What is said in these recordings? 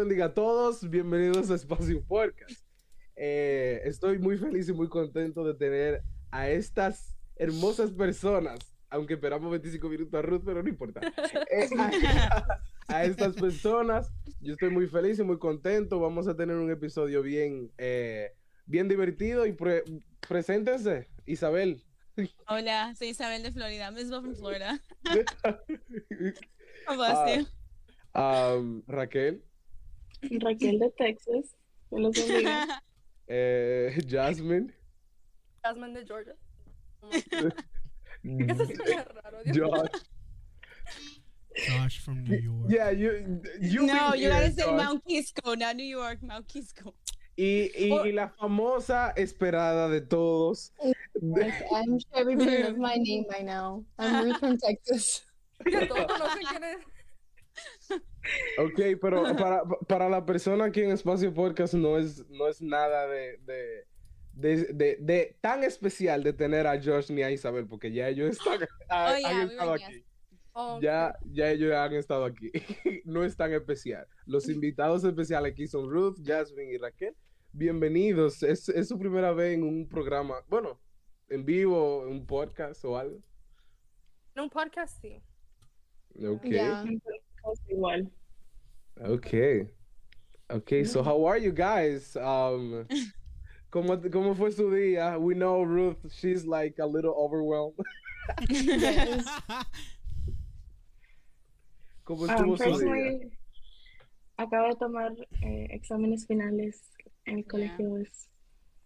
bendiga a todos. Bienvenidos a Espacio Podcast. Eh, estoy muy feliz y muy contento de tener a estas hermosas personas, aunque esperamos 25 minutos a Ruth, pero no importa. Eh, a, a estas personas, yo estoy muy feliz y muy contento. Vamos a tener un episodio bien, eh, bien divertido y pre- preséntense, Isabel. Hola, soy Isabel de Florida. Miss from Florida. Bless you. um, Raquel, Raquel de Texas. Que los bendiga. eh, Jasmine, Jasmine de Georgia. Eso suena raro. Dios mío. Josh. Josh from New York. Yeah, you, you no, you gotta say. Mount Kisco, not New York, Mount Kisco. Y, y, Oh. y la famosa esperada de todos. Yes, I'm sure everybody knows my name by now. I'm Ruth from Texas. Todos conocen quién es. Ok, pero para, para la persona aquí en Espacio Podcast no es, no es nada de, de, de, de- de tan especial de tener a Josh ni a Isabel, porque ya ellos están, ha- Oh, yeah, han estado aquí. Oh, Ya, ya ellos han estado aquí. no es tan especial. Los invitados especiales aquí son Ruth, Jasmine y Raquel. Bienvenidos. Es, es su primera vez en un programa, bueno, en vivo, un podcast o algo. En un podcast, sí. Ok. Yeah. Igual. Okay. Okay, so how are you guys? Um ¿cómo, ¿Cómo fue su día? We know Ruth, she's like a little overwhelmed. Yes. ¿Cómo Um, su día? personally, acabo de tomar eh, exámenes finales en el Yeah. colegio. Es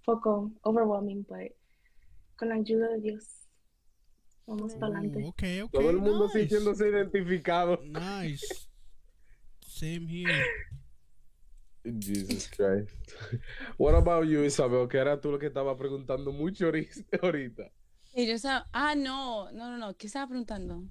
poco overwhelming, but con la ayuda de Dios, vamos para adelante. okay, okay. Todo el mundo nice. sintiéndose identificado. Nice. Same here. Jesus Christ. What about you, Isabel? Que era tú lo que estaba preguntando mucho ahori- ahorita. Y yo estaba, ah, no, no, no, no, ¿qué estaba preguntando?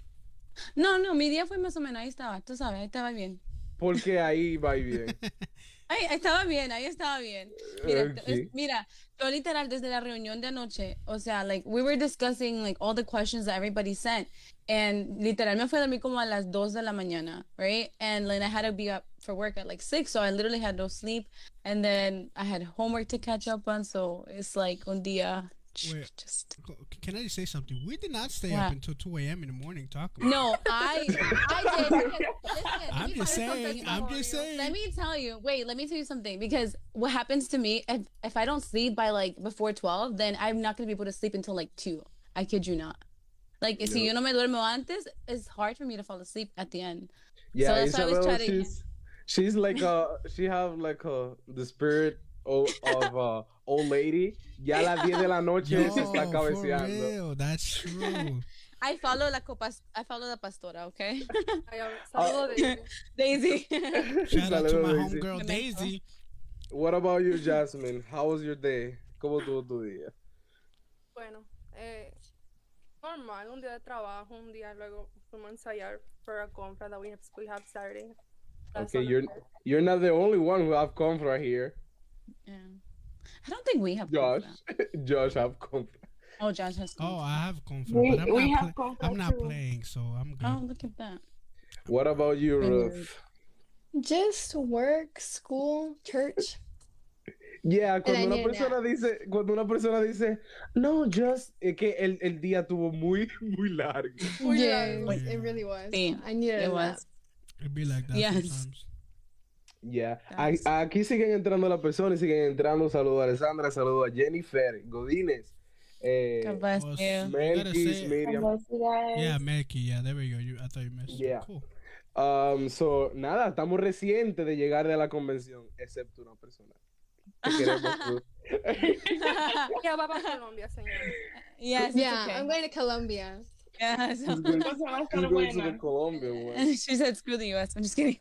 No, no, mi día fue más o menos, ahí estaba, tú sabes, ahí estaba bien. Porque ahí va y bien. Ahí estaba bien, ahí estaba bien. Mira, t- Ok. es- mira, yo literal desde la reunión de anoche, o sea, like, we were discussing, like, all the questions that everybody sent, and literal me fui a dormir como a las 2 de la mañana, right? And then I had to be up for work at like 6, so I literally had no sleep, and then I had homework to catch up on, so it's like un día, Wait. just... Can I just say something? We did not stay What? up until 2 a.m. in the morning talking. About. No, I, I did, because, listen, let I'm just saying. I'm just saying. Let me tell you. Wait, let me tell you something. Because what happens to me if if I don't sleep by like before twelve, then I'm not gonna be able to sleep until like two. I kid you not. Like si Yeah. yo no me duermo antes, it's hard for me to fall asleep at the end. Yeah, that's why I always Isabel, try to- she's, she's like a, she have like a, the spirit of, of a old lady. Ya a las 10 de la noche Yo, se está for cabeceando. real, that's true. I follow la copas. I follow la pastora. Okay, Ay, a ver, Saludo de Daisy. Shout out to my Daisy. homegirl Daisy. What about you, Jasmine? How was your day? ¿Cómo tuvo tu día? Bueno, eh, normal, un día de trabajo, un día luego fuimos a ensayar para a compra that we have, we have Saturday. That's Okay, you're you're not the only one who have confra here. Yeah. I don't think we have. Josh, confra. Josh have confra. Oh, Josh has. Oh. I have conflict, We- but I'm we not. have pla- conflict I'm not too. playing, so I'm oh, good. Oh, look at that. What about you, Very Ruth? Just work, school, church. Yeah, cuando I una need a persona dice, cuando una persona dice, no, just es que el, el día tuvo muy, muy largo. Muy yeah, largo. it really was. Sí, I needed it a nap. was. It'd be like that Yes. sometimes. Yeah. That's- A- Aquí siguen entrando las personas, siguen entrando. Saludos a Alessandra, saludos a Jennifer, Godínez, eh, Melquis, say- Miriam. Yeah, Melky. Yeah, there we go. You, I thought you missed. Yeah. Cool. Um, so, nada, estamos recientes de llegar de la convención, excepto una persona. Ya para Colombia, señor. yes. Yeah, okay. I'm going to Colombia. Yeah, so- She's going, Cosa va a she's estar going to the. Colombia one. she said, "Screw the U.S." I'm just kidding.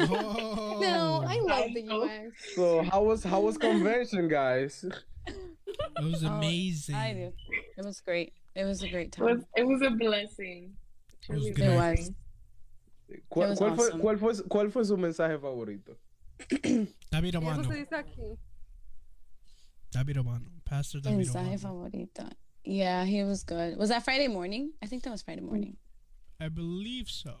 Oh. No, I love the. US. So, how was how was convention, guys? It was Oh, amazing. I do. It was great. It was a great It was, time. it was a blessing. It was Truly good. It was. ¿Cuál, was cuál fue, awesome. cuál, fue, ¿Cuál fue su mensaje favorito? David Y eso Obano. se dice aquí. David Obano. Pastor David Mensaje Obano. favorito. Yeah, he was good. Was that Friday morning? I think that was Friday morning. I believe so.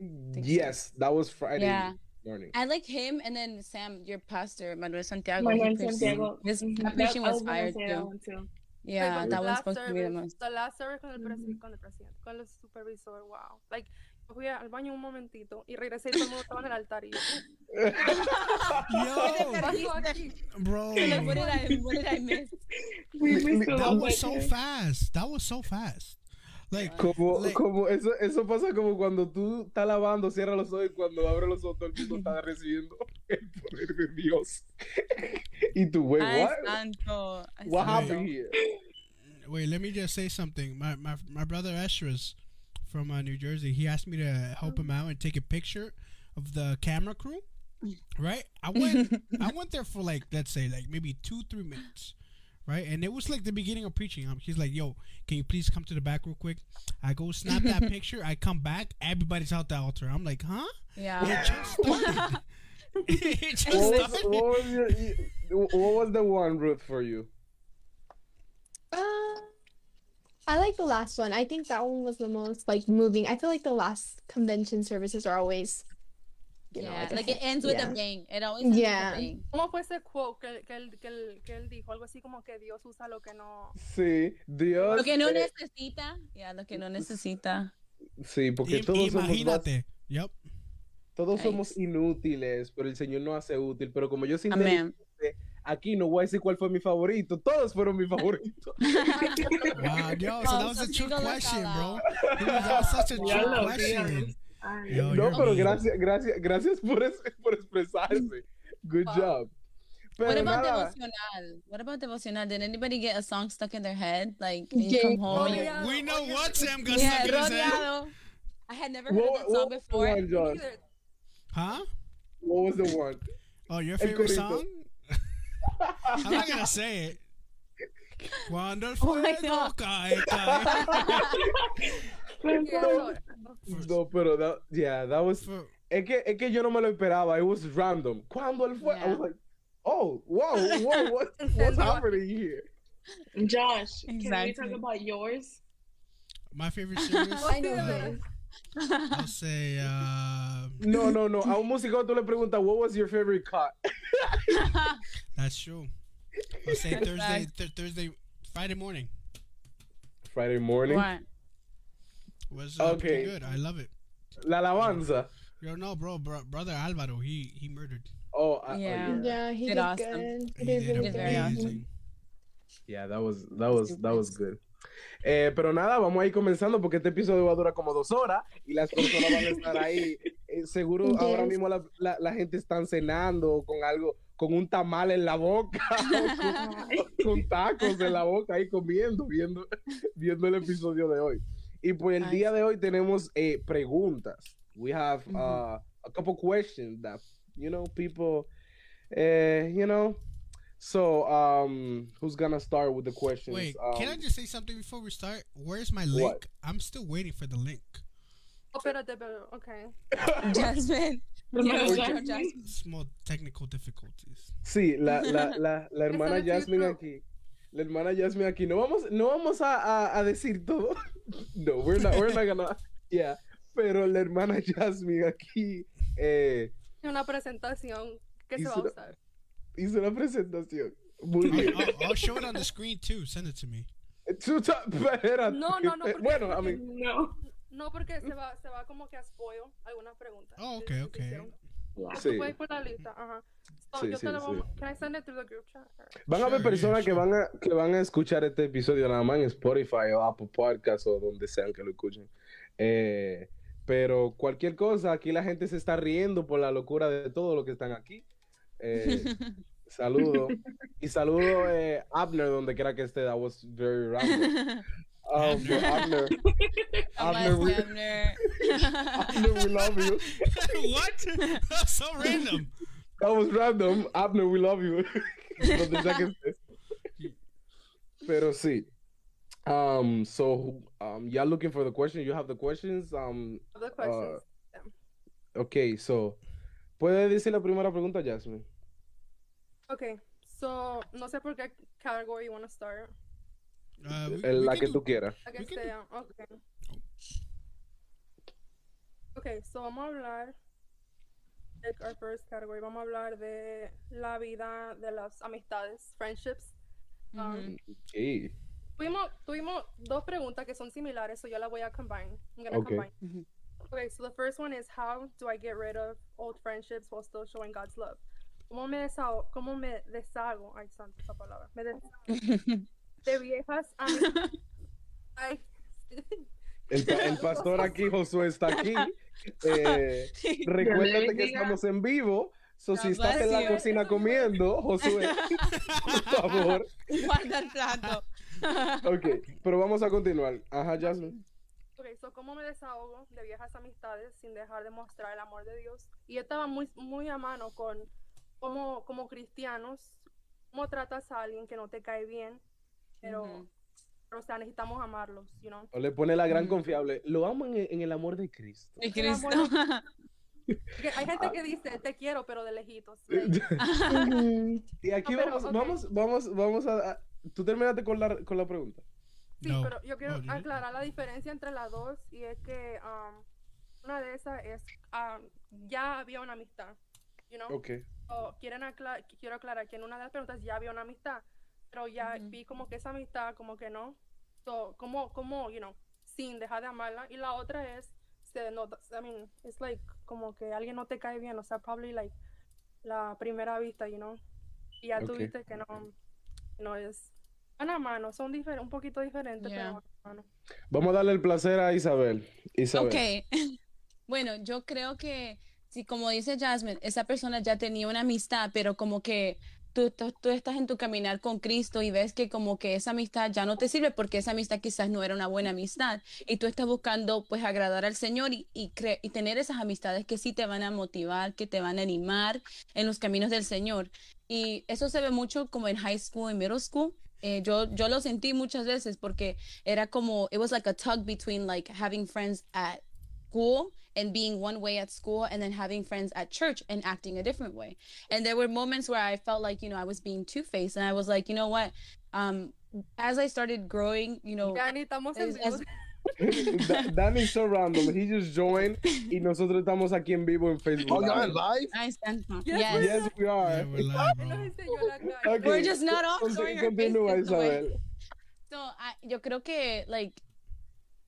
so. Yes, that was Friday. Yeah. Morning. I like him and then Sam, your pastor, Manuel Santiago. Manuel Santiago. His Mhm. that That- preaching I was gonna fire that too. one too. Yeah, Like, that the one's last supposed to be the service- most. The last service con el, presi- Ujú. con el presidente, con el supervisor, wow. Like, yo fui al baño un momentito y regresé y todo el mundo estaba en el altar y yo, Yo, ¿qué pasó aquí? bro. What did I what did I miss? We missed That was so fast. That was so fast. Like, Como, like- como eso, eso pasa como cuando tú estás lavando, cierra los ojos y cuando abre los ojos todo el mundo está recibiendo el poder de Dios. y tú, wait, Ay, what? What happened here? wait, let me just say something. My my my brother Esdras from uh, New Jersey, he asked me to help him out and take a picture of the camera crew. Right? I went I went there for like let's say like maybe two three minutes. Right, and it was like the beginning of preaching. Um, he's like, "Yo, can you please come to the back real quick?" I go snap that picture. I come back. Everybody's out the altar. I'm like, "Huh?" Yeah. It just started. it just What was, what was your, what was the one Ruth for you? Uh, I like the last one. I think that one was the most like moving. I feel like the last convention services are always, you know, yeah, like it ends with Yeah. a bang. It always ends Yeah. with a bang. ¿Cómo fue ese quote que, él- que, él, que, él, que él dijo? Algo así como que Dios usa lo que no... Sí, Dios. Lo que no eh, necesita. Yeah, lo que no necesita. sí, porque todos somos. Yep. todos inútiles, pero el Señor nos hace útil. Pero como yo Amén. Aquí no voy a decir cuál fue mi favorito. Todos fueron mis favoritos. Wow, yo, so that was a Vamos, trick amigos, question, bro. acá. Dude, that was such a Ya trick lo question. vi. Ay, Yo, no, pero gracias, gracias, gracias por, es- por expresarse. Good Wow. job. Pero what about nada, devocional? What about devocional? Did anybody get a song stuck in their head? Like, when you Yeah. come home yeah. We know what Sam got yeah, stuck in his head. rodeado. I had never heard what, that song before. one, John? Huh? What was the one? Oh, your favorite song? I'm not gonna say it. Cuando el Oh my fuego God. cae, cae. pero- Yeah, No. so- No, pero that, yeah, that was. For- Es que, es que yo no me lo esperaba. It was random. Cuando él fue, I was like, oh, wow, whoa, what, what's Encendió. happening here? Josh, can we talk about yours? My favorite series? I know uh, this. I'll say, uh, No, no, no. A un músico tú le preguntas, what was your favorite cut? that's true. I'll say Thursday, th- Thursday, Friday morning Friday morning. What? was uh, Okay. good. I love it. La alabanza. Yo, no, bro, bro, brother Alvaro, he he murdered. Oh, I- oh, Yeah. yeah. Yeah, he Did did, awesome. good. He He did did very good. awesome. Yeah, that was, that was, that was good. Eh, pero nada, vamos a ir comenzando porque este episodio va a durar como dos horas y las personas van a estar ahí. Eh, seguro Yes. ahora mismo la, la, la gente está cenando con algo, con un tamal en la boca, con, con tacos en la boca ahí comiendo, viendo, viendo el episodio de hoy. Y pues el día de hoy tenemos eh, preguntas. We have uh, a couple questions that, you know, people, eh, you know. So, um, who's gonna start with the questions? Wait, um, can I just say something before we start? Where's my What? link? I'm still waiting for the link. Oh, pero, okay. Jasmine. Small technical difficulties. Sí, la, la, la, la hermana Jasmine aquí. La hermana Jasmine aquí. No vamos, no vamos a, a, a decir todo. No, we're not, we're not gonna. Yeah. Pero la hermana Jasmine aquí eh, Una presentación que se va a usar. hizo una presentación. Muy bien. I'll, I'll, show it on the screen too. Send it to me. No, no, no, Bueno, porque- mean, No. No, porque se va, se va como que a spoil algunas preguntas. Oh, okay. hicieron. Yeah. Sí. Tú puedes ir por la lista, ajá. So, Sí, yo sí, te lo sí. voy a- Can I send it through the group chat? or- van a haber Sure, personas que van a que van a escuchar este episodio nada más en Spotify o Apple Podcast o donde sean que lo escuchen. Eh, pero cualquier cosa, aquí la gente se está riendo por la locura de todo lo que están aquí. Eh, saludo. Y saludo eh, Abner donde quiera que esté. That was very random. Um, but Abner, Abner, we, Abner. Abner, we love you. what? That's so random. That was random. Abner, we love you. Donde sea que. Pero sí. Um, so, um, y'all looking for the question? You have the questions? Um, The questions. okay, so, ¿puede decir la primera pregunta, Jasmine? Okay, so, no sé por qué category you want to start. We la que do- tú quieras. La que sea, okay. Okay, so vamos a hablar pick our first category. Vamos a hablar de la vida de las amistades, friendships. Um. Sí. tuvimos, tuvimos dos preguntas que son similares, so yo las voy a combine. I'm gonna Okay. combine. Okay, so the first one is how do I get rid of old friendships while still showing God's love? ¿Cómo me deshago? ¿Cómo me deshago? Ay, santa esa palabra. Me deshago de viejas amistades. Ay, El, pa- el pastor aquí, Josué, está aquí. Eh, recuérdate que estamos en vivo. So, si estás en la cocina comiendo, Josué, por favor. Guarda el plato. Ok, pero vamos a continuar. Ajá, Jasmine. Ok, so cómo me desahogo de viejas amistades sin dejar de mostrar el amor de Dios. Y yo estaba muy, muy a mano con cómo, como cristianos, cómo tratas a alguien que no te cae bien, pero, Ujú. pero, o sea, necesitamos amarlos, you know. O le pone la gran confiable. Lo amo en, en el amor de Cristo. Y Cristo. Hay gente que dice, te quiero, pero de lejitos. Mhm. Y aquí No, pero, vamos, ok. vamos, vamos, vamos a, a- Tú terminaste con la, con la pregunta. Sí, No. pero yo quiero aclarar la diferencia entre las dos y es que um, una de esas es, um, ya había una amistad, you know. Ok. o quieren acla- quiero aclarar que en una de las preguntas ya había una amistad, pero ya vi como que esa amistad como que no. So, como, como, you know, sin dejar de amarla. Y la otra es, se nota, I mean, it's like como que alguien no te cae bien, o sea, probably like la primera vista, you know. Y ya tú Ok. viste que no, no es a mano, son difer- un poquito diferentes, Yeah. pero mano. Vamos a darle el placer a Isabel. Isabel. Ok. Bueno, yo creo que, sí, como dice Jasmine, esa persona ya tenía una amistad, pero como que tú, estás en tu caminar con Cristo y ves que como que esa amistad ya no te sirve porque esa amistad quizás no era una buena amistad y tú estás buscando pues agradar al Señor y, y, cre- y tener esas amistades que sí te van a motivar, que te van a animar en los caminos del Señor. Y eso se ve mucho como en high school y middle school. Eh, yo, yo lo sentí muchas veces porque era como, it was like a tug between like having friends at school and being one way at school and then having friends at church and acting a different way. And there were moments where I felt like, you know, I was being two-faced and I was like, you know what? Um, as I started growing, you know, Ya ni estamos en es- vivo. es- so random. He just joined y nosotros estamos aquí en vivo en Facebook. Oh, y'all Live. live? I stand Yes, yes. Yes, we are. Yeah, we're live, Él nos bro. enseñó la cara. Okay, We're just not off conti- showing our Continúa, faces the way- Isabel. So, I- yo creo que, like,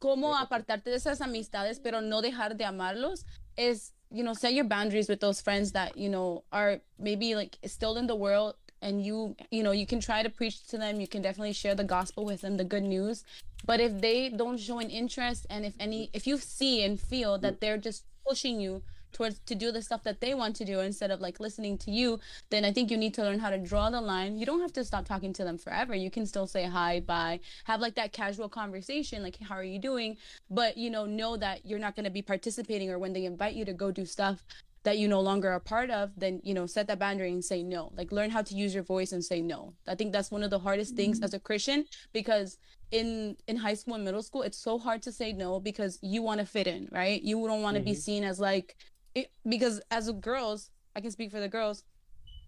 cómo apartarte de esas amistades, pero no dejar de amarlos, is, you know, set your boundaries with those friends that, you know, are maybe, like, still in the world, and you, you know, you can try to preach to them, you can definitely share the gospel with them, the good news, but if they don't show an interest, and if any, if you see and feel that mm. they're just pushing you towards to do the stuff that they want to do instead of like listening to you then i think you need to learn how to draw the line. You don't have to stop talking to them forever. You can still say hi bye have like that casual conversation like how are you doing? But you know know that you're not going to be participating or when they invite you to go do stuff that you no longer are part of then you know set that boundary and say no. Like learn how to use your voice and say no. I think that's one of the hardest things as a christian because in in high school and middle school it's so hard to say no because you want to fit in right? You don't want to be Mhm. seen as like it, because as girls i can speak for the girls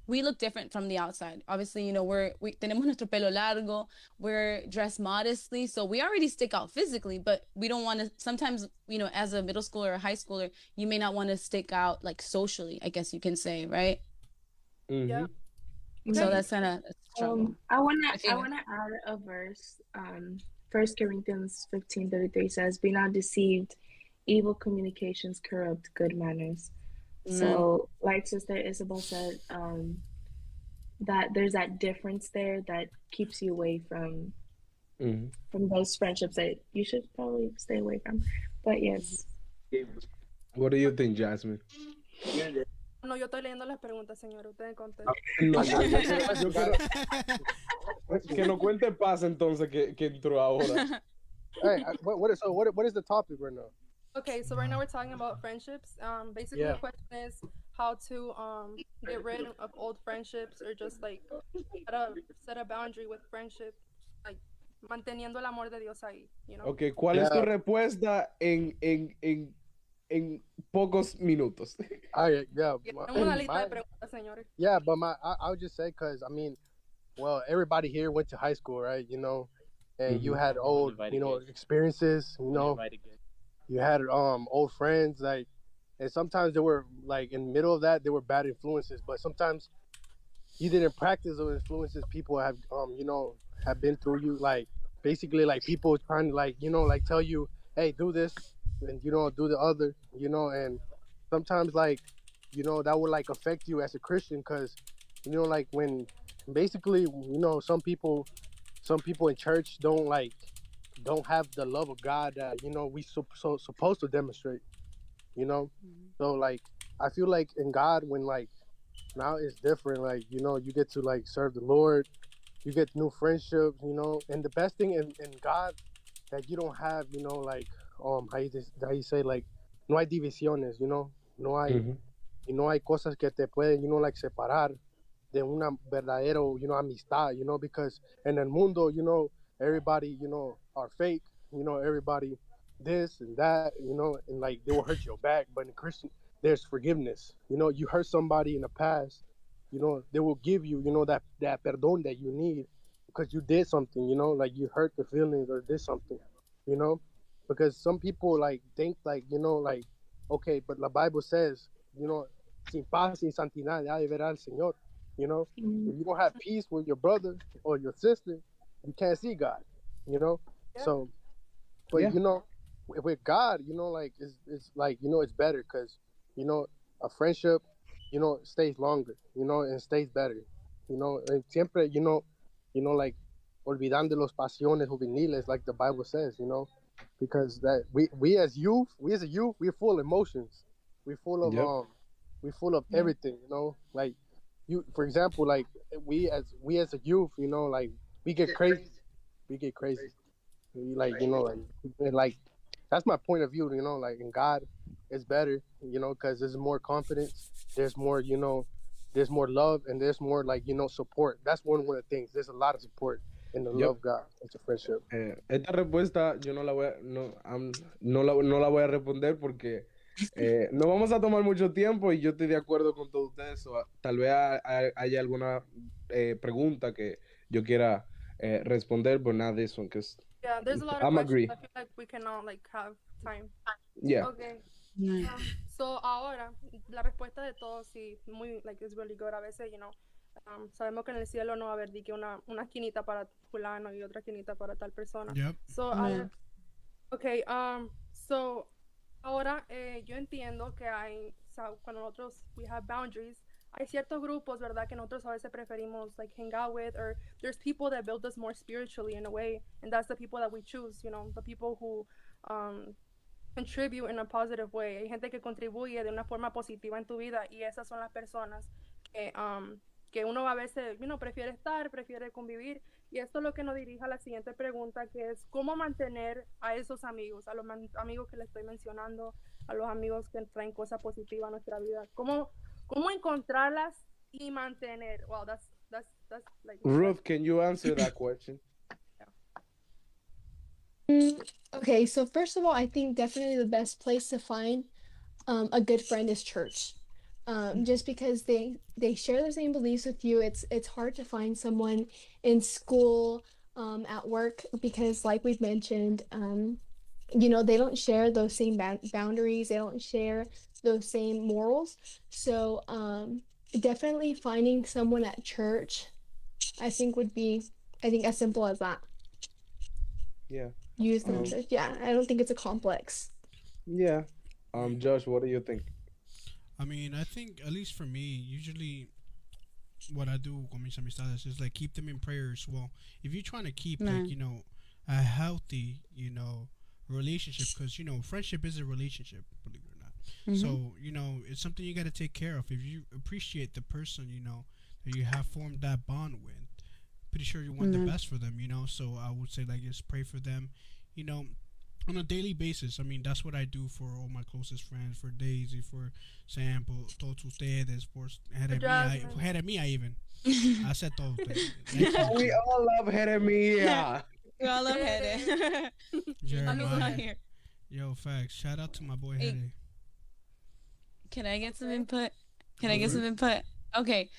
we look different from the outside obviously you know we're we tenemos nuestro pelo largo we're dressed modestly so we already stick out physically but we don't want to sometimes you know as a middle schooler or high schooler you may not want to stick out like socially i guess you can say right Mm-hmm. Yeah. so that's kind of Um, I wanna I I wanna add a verse. Um, First Corinthians fifteen thirty three says, "Be not deceived; evil communications corrupt good manners." So, like Sister Isabel said, um, that there's that difference there that keeps you away from Mhm. from those friendships that you should probably stay away from. But yes, What do you think, Jasmine? No, yo estoy leyendo las preguntas, señor. Ustedes contesten. No, yo quiero- yo quiero- que nos cuente paz entonces que, que entró ahora. Hey, what, what is so? What, what is the topic right now? Okay, so right now we're talking about friendships. Um, basically Yeah. the question is how to um get rid of old friendships or just like set a set a boundary with friendship, like manteniendo el amor de Dios ahí, you know. Ok, ¿cuál es tu respuesta en, en, en, en pocos minutos? I yeah, my- Tenemos una lista my- de preguntas, señores. yeah, but my I, I would just say because I mean, well, everybody here went to high school, right? You know, and you Mhm. had old, you know, experiences. You know, Invited kids. You had um old friends like and sometimes they were like in the middle of that they were bad influences, but sometimes you didn't practice those influences people have um you know have been through you like basically like people trying to like you know like tell you hey do this and you know do the other you know and sometimes like you know that would like affect you as a christian because you know like when basically you know some people some people in church don't like don't have the love of god that you know we so, so supposed to demonstrate you know? So like i feel like in god when like now it's different like you know you get to like serve the lord you get new friendships you know? And the best thing in, in god that you don't have you know like um how you, dis- how you say like no hay divisiones you know? No hay Mhm. y no hay cosas que te pueden you know like separar de una verdadero you know amistad you know? Because in el mundo you know everybody you know are fake you know everybody this and that you know and like they will hurt your back. But in christian there's forgiveness. You know you hurt somebody in the past you know they will give you you know that that perdón that you need because you did something you know like you hurt the feelings or did something you know? Because some people like think like you know like okay but the bible says you know sin paz sin santidad ya de verá al señor you know? Mm. if you don't have peace with your brother or your sister you can't see god you know Yeah. so but Yeah. you know with- god you know like it's, it's like you know it's better because you know a friendship you know stays longer you know and stays better you know and siempre you know you know like olvidando los pasiones juveniles like the bible says you know because that we we as youth we as a youth we're full of emotions we're full of Yep. um we're full of everything you know like you for example like we as we as a youth you know like we get crazy we get crazy like you know like like that's my point of view you know like in god it's better you know because there's more confidence there's more you know there's more love and there's more like you know support. That's one of the things there's a lot of support in the love of god it's a friendship. Eh, esta respuesta yo no la voy a, no, am- no, la, no la voy a responder porque eh, no vamos a tomar mucho tiempo y yo estoy de acuerdo con todos ustedes. o, tal vez ha- ha- haya alguna eh, pregunta que yo quiera eh, responder, but not this one, because Yeah, there's a lot of I'm questions. agree. I feel like we cannot like have time. yeah. Okay. Yeah. Um, so ahora la respuesta de todos sí muy like is really good a veces you know um, sabemos que en el cielo no va a haber di que una una esquinita para fulano y otra esquinita para tal persona Yep. so Yeah. ahora- okay um so ahora eh, yo entiendo que hay o sea, cuando nosotros we have boundaries hay ciertos grupos verdad que nosotros a veces preferimos like hang out with or there's people that build us more spiritually in a way and that's the people that we choose you know the people who um contribute in a positive way. Hay gente que contribuye de una forma positiva en tu vida y esas son las personas que, um, que uno a veces you prefiere estar, prefiere convivir. Y esto es lo que nos dirige a la siguiente pregunta, que es cómo mantener a esos amigos, a los amigos que le estoy mencionando, a los amigos que traen cosas positivas a nuestra vida. ¿Cómo, cómo encontrarlas y mantener? Wow, that's, that's, that's like... Ruth, can you answer that question? Mm, Okay, so first of all, I think definitely the best place to find um, a good friend is church. Um, just because they they share the same beliefs with you, it's it's hard to find someone in school, um, at work because, like we've mentioned, um, you know, they don't share those same ba- boundaries. They don't share those same morals. So um, definitely finding someone at church, I think would be, I think as simple as that. Yeah. Use them. Um, yeah, I don't think it's a complex. Yeah. Um, Josh, what do you think? I mean, I think at least for me, usually what I do con mis amistades is like keep them in prayer as well. If you're trying to keep Right. like you know a healthy you know relationship, because you know friendship is a relationship, believe it or not. Mhm. So you know it's something you got to take care of. If you appreciate the person you know that you have formed that bond with, pretty sure you want Mhm. the best for them. You know, so I would say like just pray for them. You know, on a daily basis. I mean, that's what I do for all my closest friends, for Daisy, for Sam, por todos ustedes, por Jeremia, Jasmine. Jeremia even. I said todos ustedes. Thank we you, all love Jeremiah. We all love Hede. Amigos out Jeremiah. here. Yo, facts. Shout out to my boy Hey. Hede. Can I get some input? Can I get mm-hmm. some input? Okay.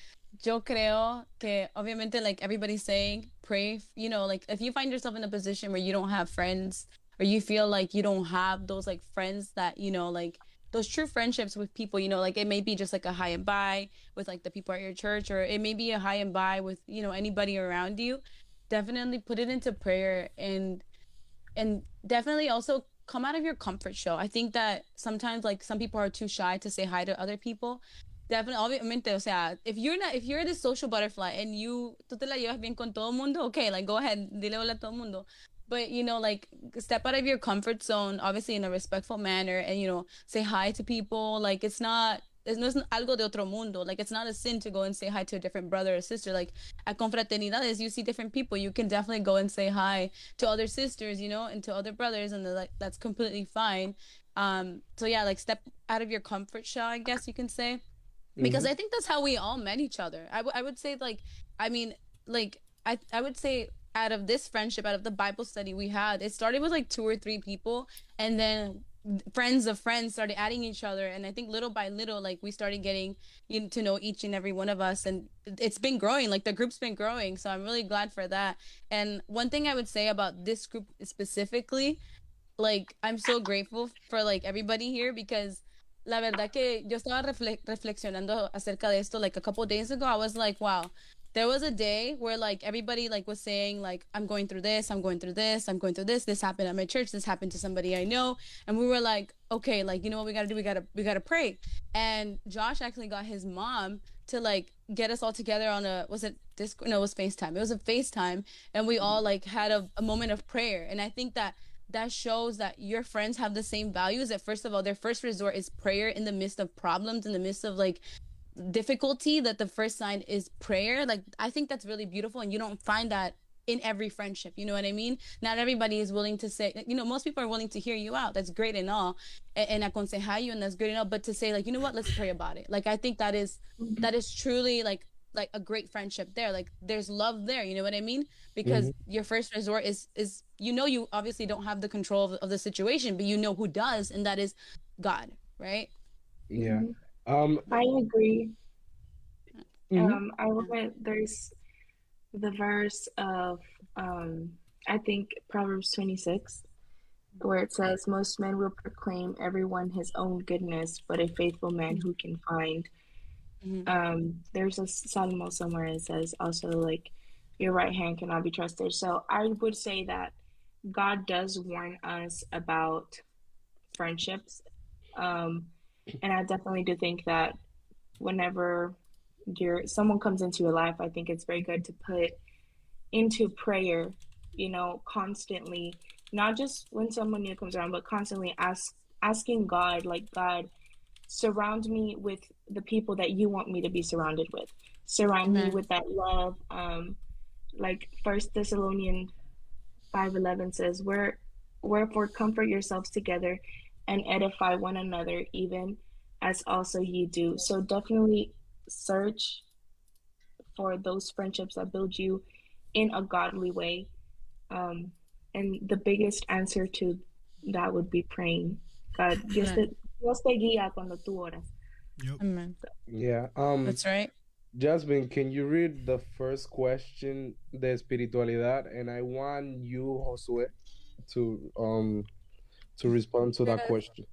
Yo creo que obviamente like everybody's saying pray, you know, like if you find yourself in a position where you don't have friends or you feel like you don't have those like friends that, you know, like those true friendships with people, you know, like it may be just like a high and by with like the people at your church, or it may be a high and by with, you know, anybody around you. Definitely put it into prayer and and definitely also come out of your comfort show. I think that sometimes like some people are too shy to say hi to other people. Definitely, obviamente, o sea, if you're not, if you're the social butterfly and you, tú te la llevas bien con todo mundo, okay, like go ahead, dile hola a todo mundo. But you know, like step out of your comfort zone, obviously in a respectful manner, and you know, say hi to people. Like it's not, it's not algo de otro mundo. Like it's not a sin to go and say hi to a different brother or sister. Like at confraternidades, you see different people. You can definitely go and say hi to other sisters, you know, and to other brothers, and like that's completely fine. Um, so yeah, like step out of your comfort shell, I guess you can say because I think that's how we all met each other. I, w- I would say like I mean like I I would say out of this friendship, out of the Bible study we had, it started with like two or three people, and then friends of friends started adding each other, and I think little by little, like we started getting you know, to know each and every one of us, and it's been growing. Like the group's been growing, so I'm really glad for that. And one thing I would say about this group specifically, like I'm so grateful for like everybody here because la verdad que yo estaba refle- reflexionando acerca de esto like a couple days ago. I was like, wow, there was a day where like everybody like was saying like I'm going through this, I'm going through this, I'm going through this. This happened at my church. This happened to somebody I know, and we were like, okay, like you know what we gotta do? We gotta we gotta pray. And Josh actually got his mom to like get us all together on a was it Discord? No, it was FaceTime. It was a FaceTime, and we all like had a, a moment of prayer. And I think that that shows that your friends have the same values that first of all their first resort is prayer in the midst of problems in the midst of like difficulty that the first sign is prayer like i think that's really beautiful and you don't find that in every friendship you know what i mean? Not everybody is willing to say you know most people are willing to hear you out that's great and all and, and aconsejar you and that's good and all but to say like you know what? Let's pray about it. Like i think that is mm-hmm. that is truly like like a great friendship there like there's love there you know what i mean? Because mm-hmm. your first resort is is you know you obviously don't have the control of, of the situation but you know who does and that is god right? Yeah. Mm-hmm. Um. I agree. mhm. Um, I want there's the verse of um, I think Proverbs 26, where it says, "Most men will proclaim everyone his own goodness, but a faithful man who can find." Mhm. Um, there's a Psalm somewhere that says also like, "Your right hand cannot be trusted." So I would say that God does warn us about friendships, um, and I definitely do think that whenever you're someone comes into your life, I think it's very good to put into prayer, you know, constantly, not just when someone new comes around, but constantly ask asking God, like God, surround me with the people that you want me to be surrounded with. Surround me with that love. Um, like First Thessalonians five eleven says, "Where wherefore comfort yourselves together and edify one another, even as also ye do." So definitely search for those friendships that build you in a godly way. Um, and the biggest answer to that would be praying. God, Dios te, Dios te guía cuando tú oras. Yep. amen Yeah. Um. that's right Jasmine, can you read the first question de espiritualidad? And I want you, Josue, to um to respond to that question.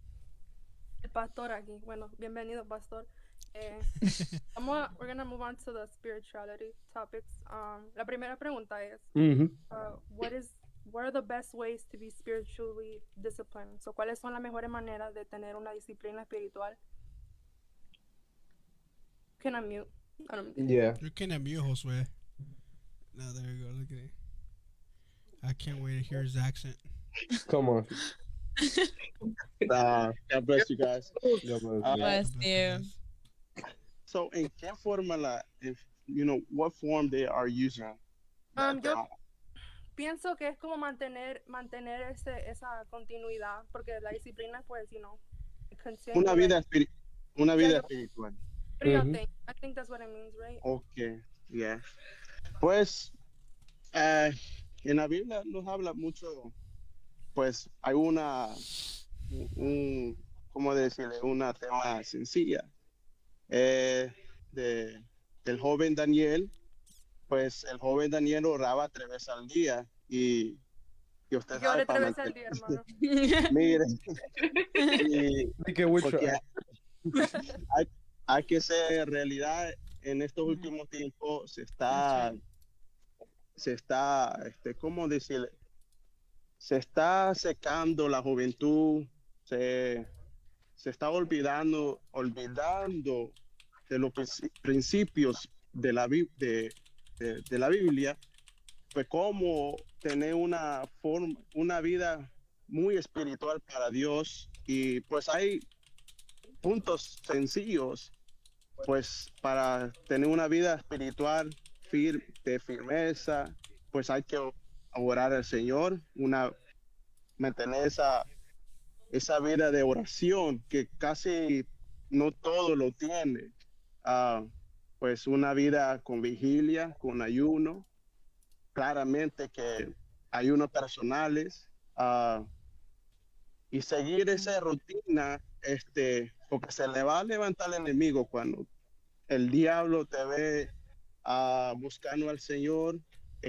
Pastor aquí. Bueno, bienvenido, pastor. Eh, vamos a, we're gonna move on to the spirituality topics. Um, la primera pregunta es, Mm-hmm. uh, what is, what are the best ways to be spiritually disciplined? So, ¿cuáles son las mejores maneras de tener una disciplina espiritual? Can I mute? I don't- Yeah. You're kind of mute, Josue. No, there you go. Look at it. I can't wait to hear his accent. Come on. Uh, God bless you guys. God bless Uh, you. So, ¿en qué forma la, if you know what form they are using? Um, yo- uh, Pienso que es como mantener, mantener ese, esa continuidad, porque la disciplina, pues, you know, una vida espiri- una vida Yeah, espiritual. y'all Mhm. think? I think that's what it means, right? Okay, yeah. Pues eh, en la Biblia nos habla mucho, pues hay una, un, ¿cómo decirle? Una tema sencilla eh, de, del joven Daniel. Pues el joven Daniel oraba tres veces al día y que usted Yo sabe le para tres veces al día, hermano. Mire, y Y hay, hay que ser realidad en estos últimos tiempos se está se está este cómo decirle se está secando la juventud se, se está olvidando olvidando de los princi- principios de la de- de la Biblia pues cómo tener una forma una vida muy espiritual para Dios. Y pues hay puntos sencillos, pues para tener una vida espiritual fir- de firmeza, pues hay que orar al Señor, una mantener esa esa vida de oración que casi no todo lo tiene. Ah, pues una vida con vigilia, con ayuno, claramente que ayunos personales, ah, y seguir esa rutina, este, porque se le va a levantar el enemigo cuando el diablo te ve ah, buscando al Señor,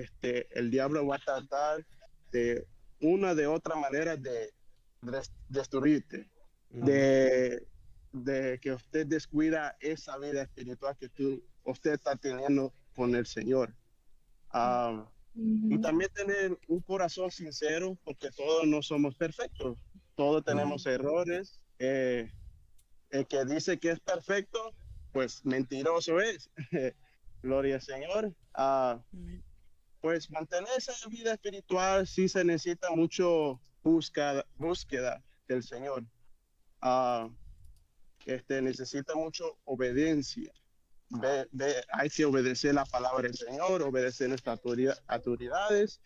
este, el diablo va a tratar de una de otra manera de des- destruirte, de, de que usted descuida esa vida espiritual que tú, usted está teniendo con el Señor. Ah, y también tener un corazón sincero, porque todos no somos perfectos, todos tenemos errores. eh, el que dice que es perfecto, pues mentiroso es. Gloria al Señor. Ah, pues mantener esa vida espiritual sí se necesita mucho búsqueda, búsqueda del Señor. Ah, este, necesita mucho obediencia. Ve- ve- hay que obedecer la palabra del Señor, obedecer nuestras autoridad- autoridades,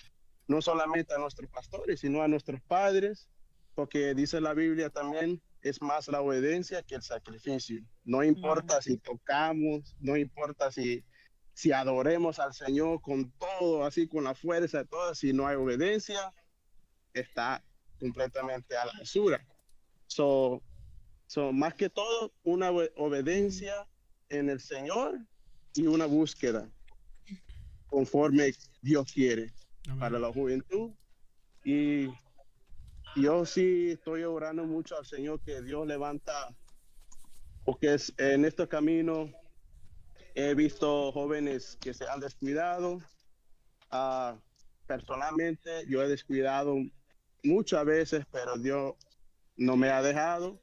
no solamente a nuestros pastores, sino a nuestros padres, porque dice la Biblia también, es más la obediencia que el sacrificio. No importa si tocamos, no importa si, si adoremos al Señor con todo, así con la fuerza de todo, si no hay obediencia, está completamente a la basura. So, so, más que todo, una obe- obediencia en el Señor y una búsqueda conforme Dios quiere Amén. para la juventud. Y yo sí estoy orando mucho al Señor que Dios levanta, porque es, en este camino he visto jóvenes que se han descuidado. Ah, personalmente yo he descuidado muchas veces, pero Dios no me ha dejado.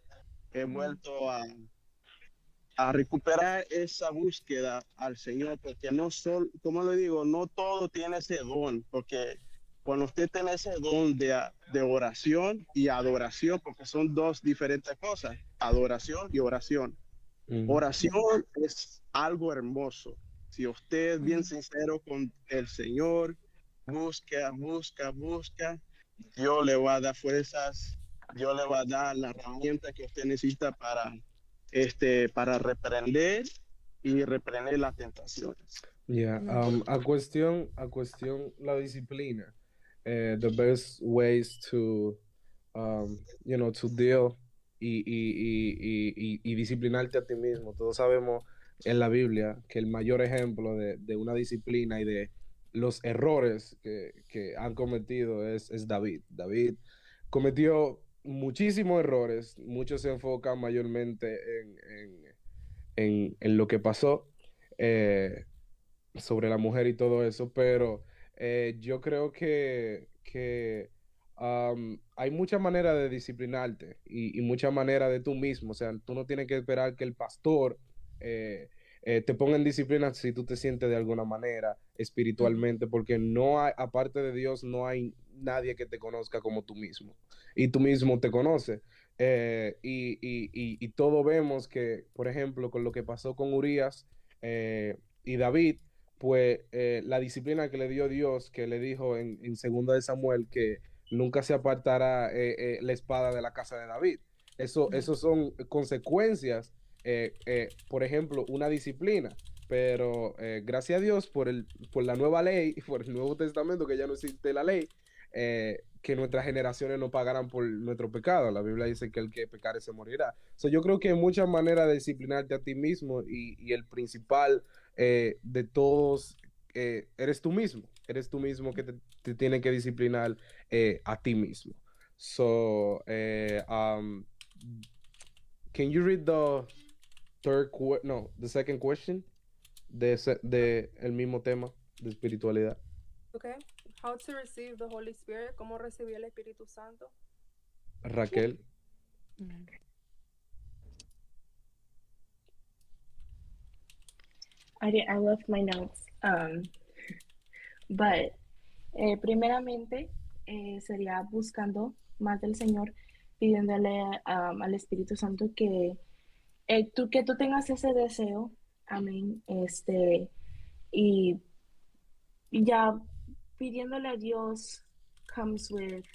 He vuelto a, a recuperar esa búsqueda al Señor, porque no solo, como le digo, no todo tiene ese don, porque cuando usted tiene ese don de, de oración y adoración, porque son dos diferentes cosas, adoración y oración. Ujú. Oración es algo hermoso. Si usted es bien sincero con el Señor, busca, busca, busca, Dios le va a dar fuerzas, Dios le va a dar la herramienta que usted necesita para, este, para reprender y reprender las tentaciones. Yeah, um, a cuestión, a cuestión la disciplina. eh, the best ways to, um, you know, to deal y, y, y, y, y- y disciplinarte a ti mismo. Todos sabemos en la Biblia que el mayor ejemplo de, de una disciplina y de los errores que, que han cometido es, es David. David cometió muchísimos errores, muchos se enfocan mayormente en, en, lo que pasó. eh, sobre la mujer y todo eso, pero eh, yo creo que, que hay muchas maneras de disciplinarte y, y muchas maneras de tú mismo, o sea, tú no tienes que esperar que el pastor eh, eh, te ponga en disciplina si tú te sientes de alguna manera espiritualmente, porque no hay, aparte de Dios, no hay nadie que te conozca como tú mismo y tú mismo te conoces. Eh, y, y, y, y todo vemos que, por ejemplo, con lo que pasó con Urias y David, pues la disciplina que le dio Dios, que le dijo en, en segunda de Samuel que nunca se apartará la espada de la casa de David. Eso, eso son consecuencias, eh, eh, por ejemplo, una disciplina. Pero eh, gracias a Dios por, el, por la nueva ley, por el Nuevo Testamento, que ya no existe la ley, que nuestras generaciones no pagarán por nuestro pecado. La Biblia dice que el que pecare se morirá. So, yo creo que hay muchas maneras de disciplinarte a ti mismo y, el principal de todos eres tú mismo. eres tú mismo que te, te tiene que disciplinar a ti mismo. So, um, can you read the third no, the second question de, ese- de el mismo tema de espiritualidad? Okay. How to receive the Holy Spirit? ¿Cómo recibir el Espíritu Santo? Raquel. I did, I left my notes. Um, but eh, primeramente eh, sería buscando más del Señor, pidiéndole um, al Espíritu Santo que, eh, tú, que tú tengas ese deseo, amén, este, y ya pidiéndole a Dios comes with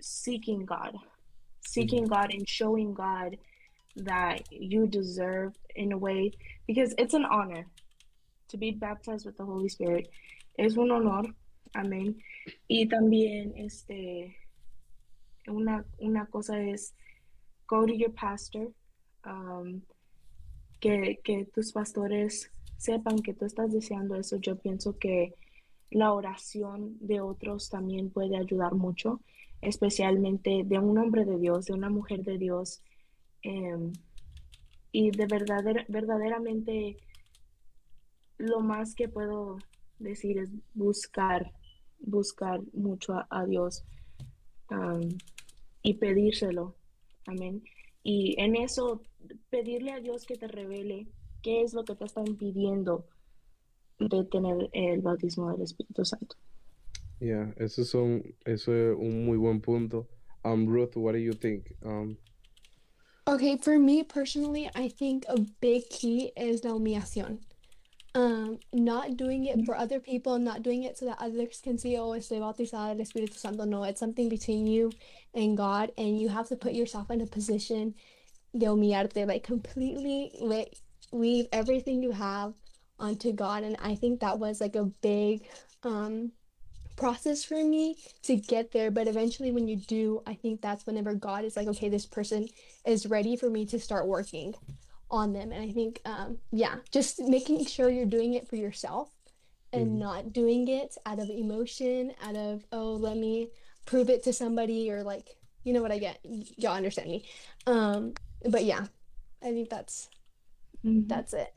seeking God, seeking God and showing God that you deserve in a way because it's an honor to be baptized with the Holy Spirit. Es un honor, amén. Y también este una, una cosa es go to your pastor, um, que, que tus pastores sepan que tú estás deseando eso. Yo pienso que la oración de otros también puede ayudar mucho, especialmente de un hombre de Dios, de una mujer de Dios. em, y de verdader- verdaderamente lo más que puedo decir es buscar, buscar mucho a, a Dios y pedírselo. Amén. Y en eso, pedirle a Dios que te revele qué es lo que te está impidiendo de tener el bautismo del Espíritu Santo. Yeah, eso, son, eso es un muy buen punto. Um, Ruth, what do you think? Um, Okay, for me personally, I think a big key is la humillación. Um, not doing it for other people, not doing it so that others can see, oh, estoy bautizada del Espíritu Santo. No, it's something between you and God, and you have to put yourself in a position de humillarte, like completely like leave everything you have onto God. And I think that was like a big um process for me to get there. But eventually, when you do, I think that's whenever God is like, okay, this person is ready for me to start working on them. And I think, um, yeah, just making sure you're doing it for yourself and Mhm. not doing it out of emotion, out of, oh, let me prove it to somebody or like, you know what I get. Y- Y'all understand me. Um, but yeah, I think that's that's it.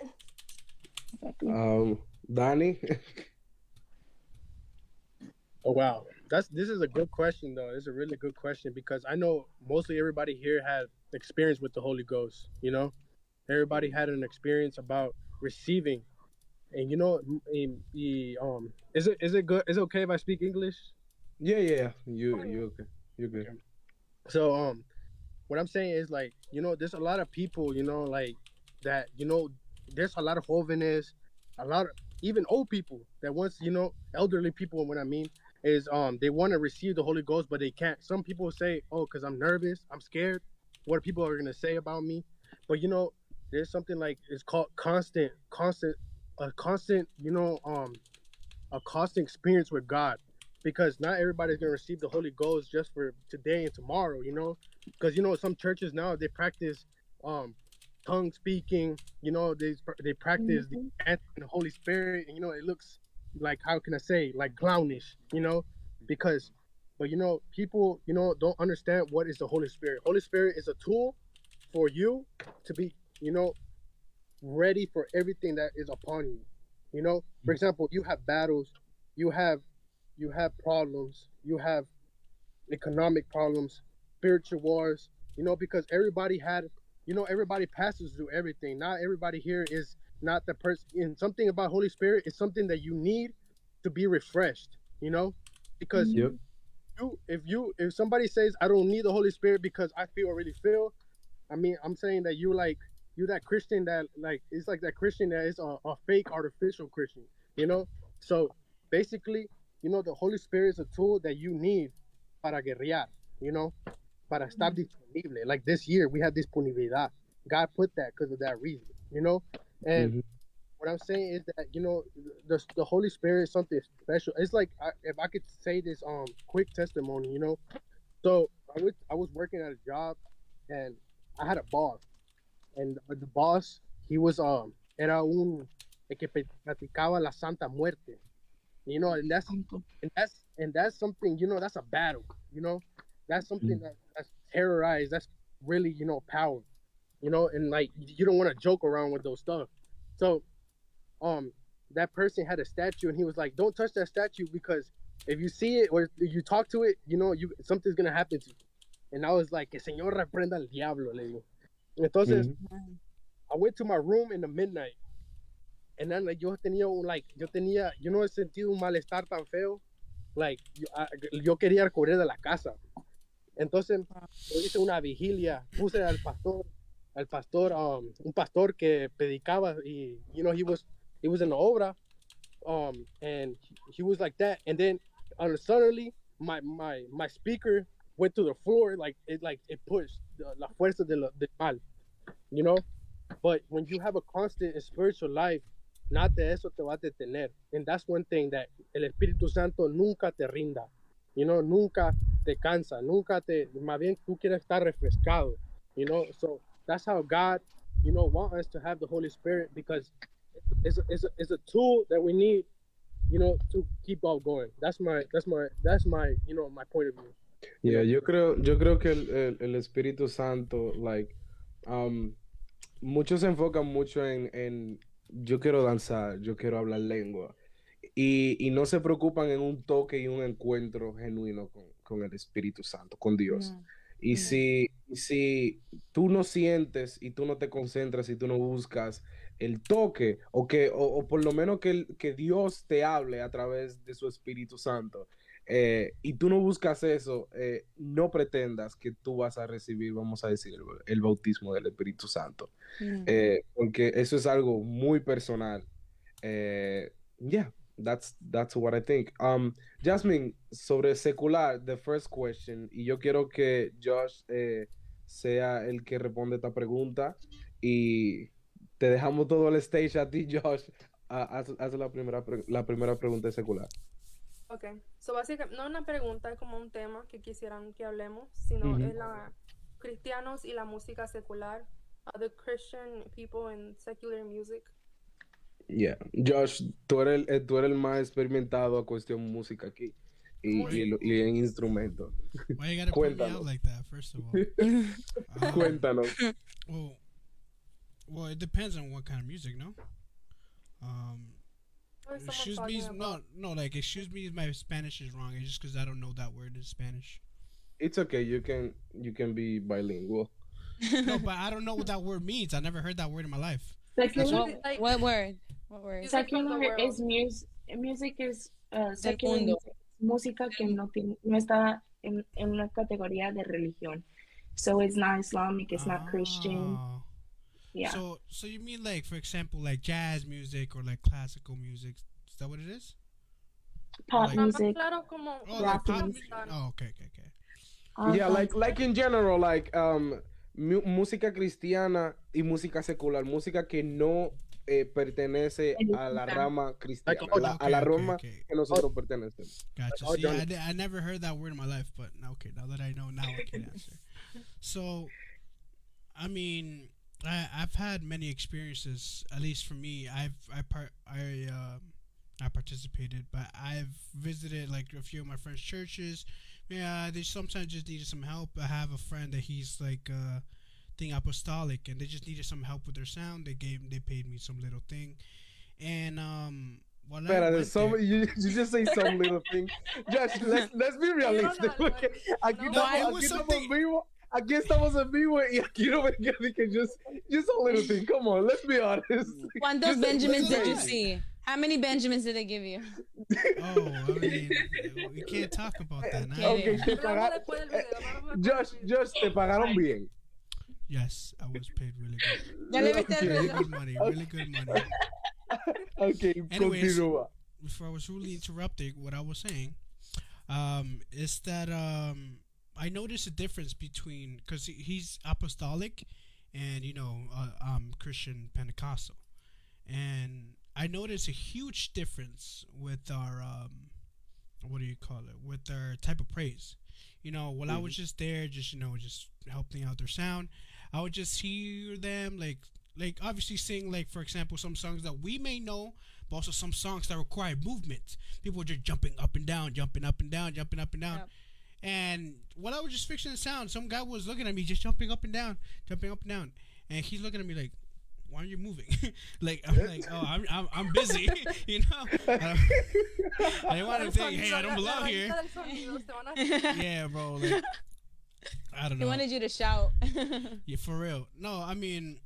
um, Danny? Oh wow, that's this is a good question though. It's a really good question because I know mostly everybody here had experience with the Holy Ghost. You know, everybody had an experience about receiving, and you know, um, is it is it good? Is it okay if I speak English? yeah, yeah, yeah. You, you okay. You're good. So um, what I'm saying is like you know, there's a lot of people you know like that you know, there's a lot of jóvenes, a lot of even old people that once you know, elderly people. What I mean is um, they want to receive the Holy Ghost, but they can't. Some people say, oh, because I'm nervous, I'm scared, what people are gonna say about me. But you know, there's something like it's called constant, constant, a constant, you know, um, a constant experience with God because not everybody's gonna receive the Holy Ghost just for today and tomorrow, you know. Because you know some churches now they practice um tongue speaking, you know, they they practice the the Holy Spirit, and you know it looks like how can I say like clownish, you know, because but you know people you know don't understand what is the Holy Spirit. Holy Spirit is a tool for you to be you know ready for everything that is upon you. You know, for mm. example, you have battles, you have you have problems, you have economic problems, spiritual wars, you know, because everybody had, you know, everybody passes through everything. Not everybody here is not the person. And something about Holy Spirit is something that you need to be refreshed, you know, because Yep. you, if you, if somebody says, I don't need the Holy Spirit because I feel or really feel, I mean, I'm saying that you like, you that Christian that like, it's like that Christian that is a, a fake artificial Christian, you know? So basically, you know, the Holy Spirit is a tool that you need para guerrear, you know, para estar disponible. Like this year, we had disponibilidad. God put that because of that reason, you know? And Mhm. what I'm saying is that, you know, the, the Holy Spirit is something special. It's like, I, if I could say this um quick testimony, you know? So I was, I was working at a job and I had a boss. And the boss, he was, um, era un, el que platicaba la Santa Muerte. You know, and that's and that's and that's something. You know, that's a battle. You know, that's something that, that's terrorized. That's really you know power. You know, and like you don't want to joke around with those stuff. So, um, that person had a statue, and he was like, "Don't touch that statue because if you see it or you talk to it, you know, you something's gonna happen to you." And I was like, "Que señor reprenda al diablo," le digo. Entonces, I went to my room in the midnight, and then like yo tenía un like yo tenía yo no he sentido un malestar tan feo, like yo, ah, yo quería correr de la casa. Entonces yo hice una vigilia, puse al pastor, al pastor, um, un pastor que predicaba y you know he was he was in the obra, um, and he was like that, and then uh, suddenly my my my speaker went to the floor like it like it pushed the, la fuerza del, del mal, you know. But when you have a constant spiritual life, nada de eso te va a detener. And that's one thing that el Espíritu Santo nunca te rinda. You know, nunca te cansa, nunca te, más bien tú quieres estar refrescado. You know, so that's how God, you know, want us to have the Holy Spirit because it's a, it's a, it's a tool that we need, you know, to keep on going. That's my, that's my, that's my, you know, my point of view. Yeah, yo creo, yo creo que el, el, el Espíritu Santo, like, um, muchos se enfocan mucho en, en yo quiero danzar, yo quiero hablar lengua. Y, y, no se preocupan en un toque y un encuentro genuino con, con el Espíritu Santo, con Dios. Mm. Y si, si tú no sientes y tú no te concentras y tú no buscas el toque, o que, o, o por lo menos que, el- que Dios te hable a través de su Espíritu Santo, eh, y tú no buscas eso, eh, no pretendas que tú vas a recibir, vamos a decir, el, el bautismo del Espíritu Santo. Mm. Eh, porque eso es algo muy personal. Eh, yeah, that's, that's what I think. Um, Jasmine, sobre secular, the first question, y yo quiero que Josh sea el que responde esta pregunta y te dejamos todo el stage a ti, Josh. Haz, haz la, primera, la primera pregunta secular. Ok, so básicamente, no una pregunta, es como un tema que quisieran que hablemos, sino Ujú. es la cristianos y la música secular, uh, the Christian people in secular music. Yeah. Josh, tú eres, el, eh, tú eres el más experimentado a cuestión música aquí y, y, y en instrumentos. Why you gotta put me Cuéntanos. out like that? First of all, Um, Cuéntanos. Well, well, it depends on what kind of music, no? Um, excuse talking me, no, about- no, like excuse me if my Spanish is wrong. It's just because I don't know that word in Spanish. It's okay. You can you can be bilingual. No, but I don't know what that word means. I never heard that word in my life. Secular, Music, like, What word? What word? Music from secular is music. Music is uh, secular music, música que no tiene, no está en, en una categoría de religión. So it's not Islamic, it's not Christian. Yeah. So, so you mean like, for example, like jazz music or like classical music? Is that what it is? Pop like- music. claro como Oh, like pop music. music. Oh, okay, okay, okay. all yeah, like like in general, like um música cristiana y música secular, música que no eh, pertenece a la rama cristiana, Like, oh, la- a la okay, okay, okay. que nosotros pertenecemos. Gotcha. Oh, See, I, I never heard that word in my life, but okay, now that I know, now I can answer. So, I mean, I I've had many experiences. At least for me, I've I part I um I participated, but I've visited like a few of my friends' churches. Yeah, they sometimes just needed some help. I have a friend that he's like uh thing apostolic, and they just needed some help with their sound. They gave they paid me some little thing, and um. While I Espera, went there's some, there- you, you just say some little thing. Josh, let's, let's be realistic. no, porque aquí, no, estamos, it aquí was estamos something- en vivo, aquí estamos en vivo y aquí no venga de que just, just a little thing. Come on, let's be honest. ¿Cuántos Just- Benjamins did you see? How many Benjamins did they give you? Oh, I mean, we can't talk about that now. Okay, te Hablamos paga- después del video, hablamos después del Josh, video. Josh, te pagaron bien. Yes, I was paid really good. Ya le viste Really good money, really good money. Ok, Anyways. continúa. Before I was really interrupting, what I was saying um, is that um, I noticed a difference between because he's apostolic and you know uh, um, Christian Pentecostal, and I noticed a huge difference with our um, what do you call it with our type of praise. You know, while I was just there, just you know, just helping out their sound, I would just hear them like like obviously sing like for example some songs that we may know, but also some songs that require movement. People are just jumping up and down, jumping up and down, jumping up and down. Yep. And while I was just fixing the sound, some guy was looking at me, just jumping up and down, jumping up and down, and he's looking at me like, "Why are you moving?" like I'm like, "Oh, I'm I'm, I'm busy," you know. I, don't- I didn't want to say, "Hey, I don't belong here." Yeah, bro. Like, I don't know. He know. wanted you to shout. Yeah, for real. No, I mean,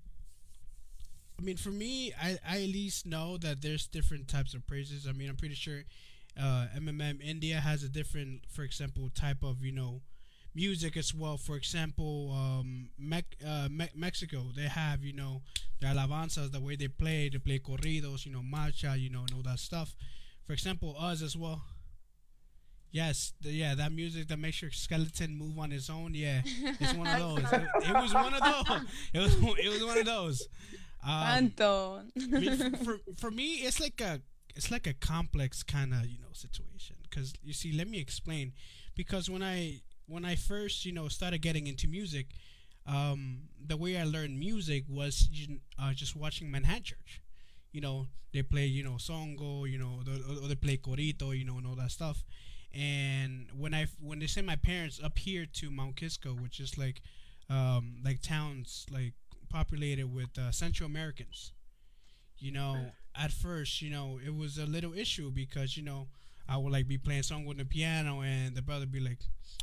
I mean, for me, I, I at least know that there's different types of praises. I mean, I'm pretty sure uh, MMM India has a different, for example, type of you know music as well. For example, um, Mex- uh, Me- Mexico they have you know the alabanzas, the way they play, they play corridos, you know, marcha, you know, and all that stuff. For example, us as well. Yes, the, yeah, that music that makes your skeleton move on its own. Yeah, it's one of those. It, it was one of those. It was it was one of those. Um, Anton. I mean, for for me, it's like a it's like a complex kind of you know situation. Because you see, let me explain. Because when I when I first you know started getting into music, um, the way I learned music was uh, just watching Manhattan Church. You know, they play you know songo, you know, or they play corito, you know, and all that stuff. And when I when they sent my parents up here to Mount Kisco, which is like um, like towns like populated with uh, Central Americans, you know, at first, you know, it was a little issue because you know I would like be playing song with the piano, and the brother be like,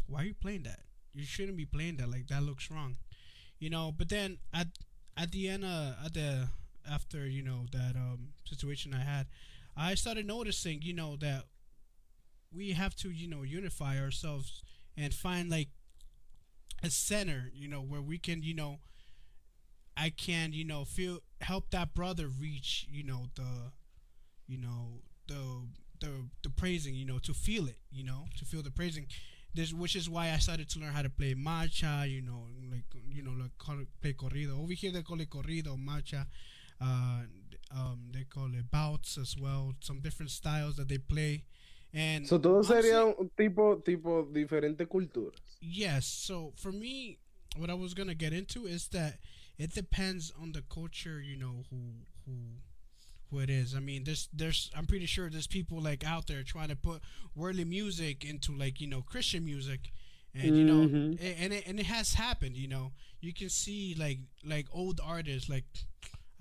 "Why are you playing that? You shouldn't be playing that. Like that looks wrong." You know, but then at at the end, uh, at the after you know that um situation I had, I started noticing, you know, that we have to, you know, unify ourselves and find like a center, you know, where we can, you know, I can, you know, feel help that brother reach, you know, the, you know, the the the praising, you know, to feel it, you know, to feel the praising. This, which is why I started to learn how to play macha you know, like you know, like call- play corrido. Over here they call it corrido, macha Uh, um, they call it bouts as well. Some different styles that they play, and So todo sería un tipo, tipo diferentes culturas. Yes. So for me, what I was gonna get into is that it depends on the culture. You know who who who it is. I mean, there's there's I'm pretty sure there's people like out there trying to put worldly music into like you know Christian music, and you know, Mhm. a- and it, and it has happened. You know, you can see like like old artists like.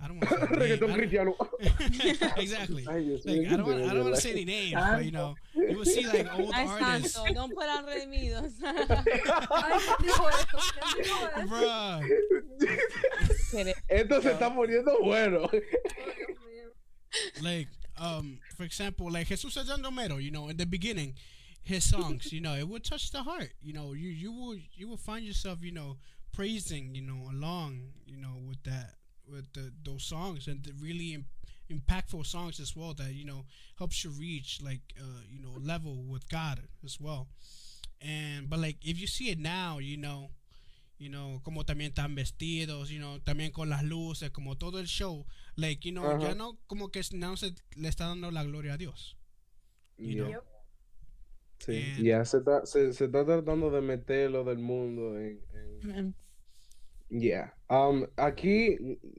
I don't want to say their name. Reggaetón I don't- cristiano. exactly. Like, I don't want. I don't want to say any names, but you know, you will see like old Ay, artists. santo, don't put on redimidos. Ay, ¿quién dijo esto? ¿Quién dijo esto? Bruh. Kidding. Esto se está poniendo bueno. Oh, Dios mío. like um for example like jesus Romero, you know in the beginning his songs you know it would touch the heart you know you you will you will find yourself you know praising you know along you know with that with the, those songs and the really Im- impactful songs as well that you know helps you reach like uh you know level with god as well and but like if you see it now you know you know, como también están vestidos, you know, también con las luces, como todo el show, like, you know, ya no, como que no se le está dando la gloria a Dios. You know? Yep. Sí, And- ya se está, se, se está tratando de meter lo del mundo en... en- Yeah. Um, aquí,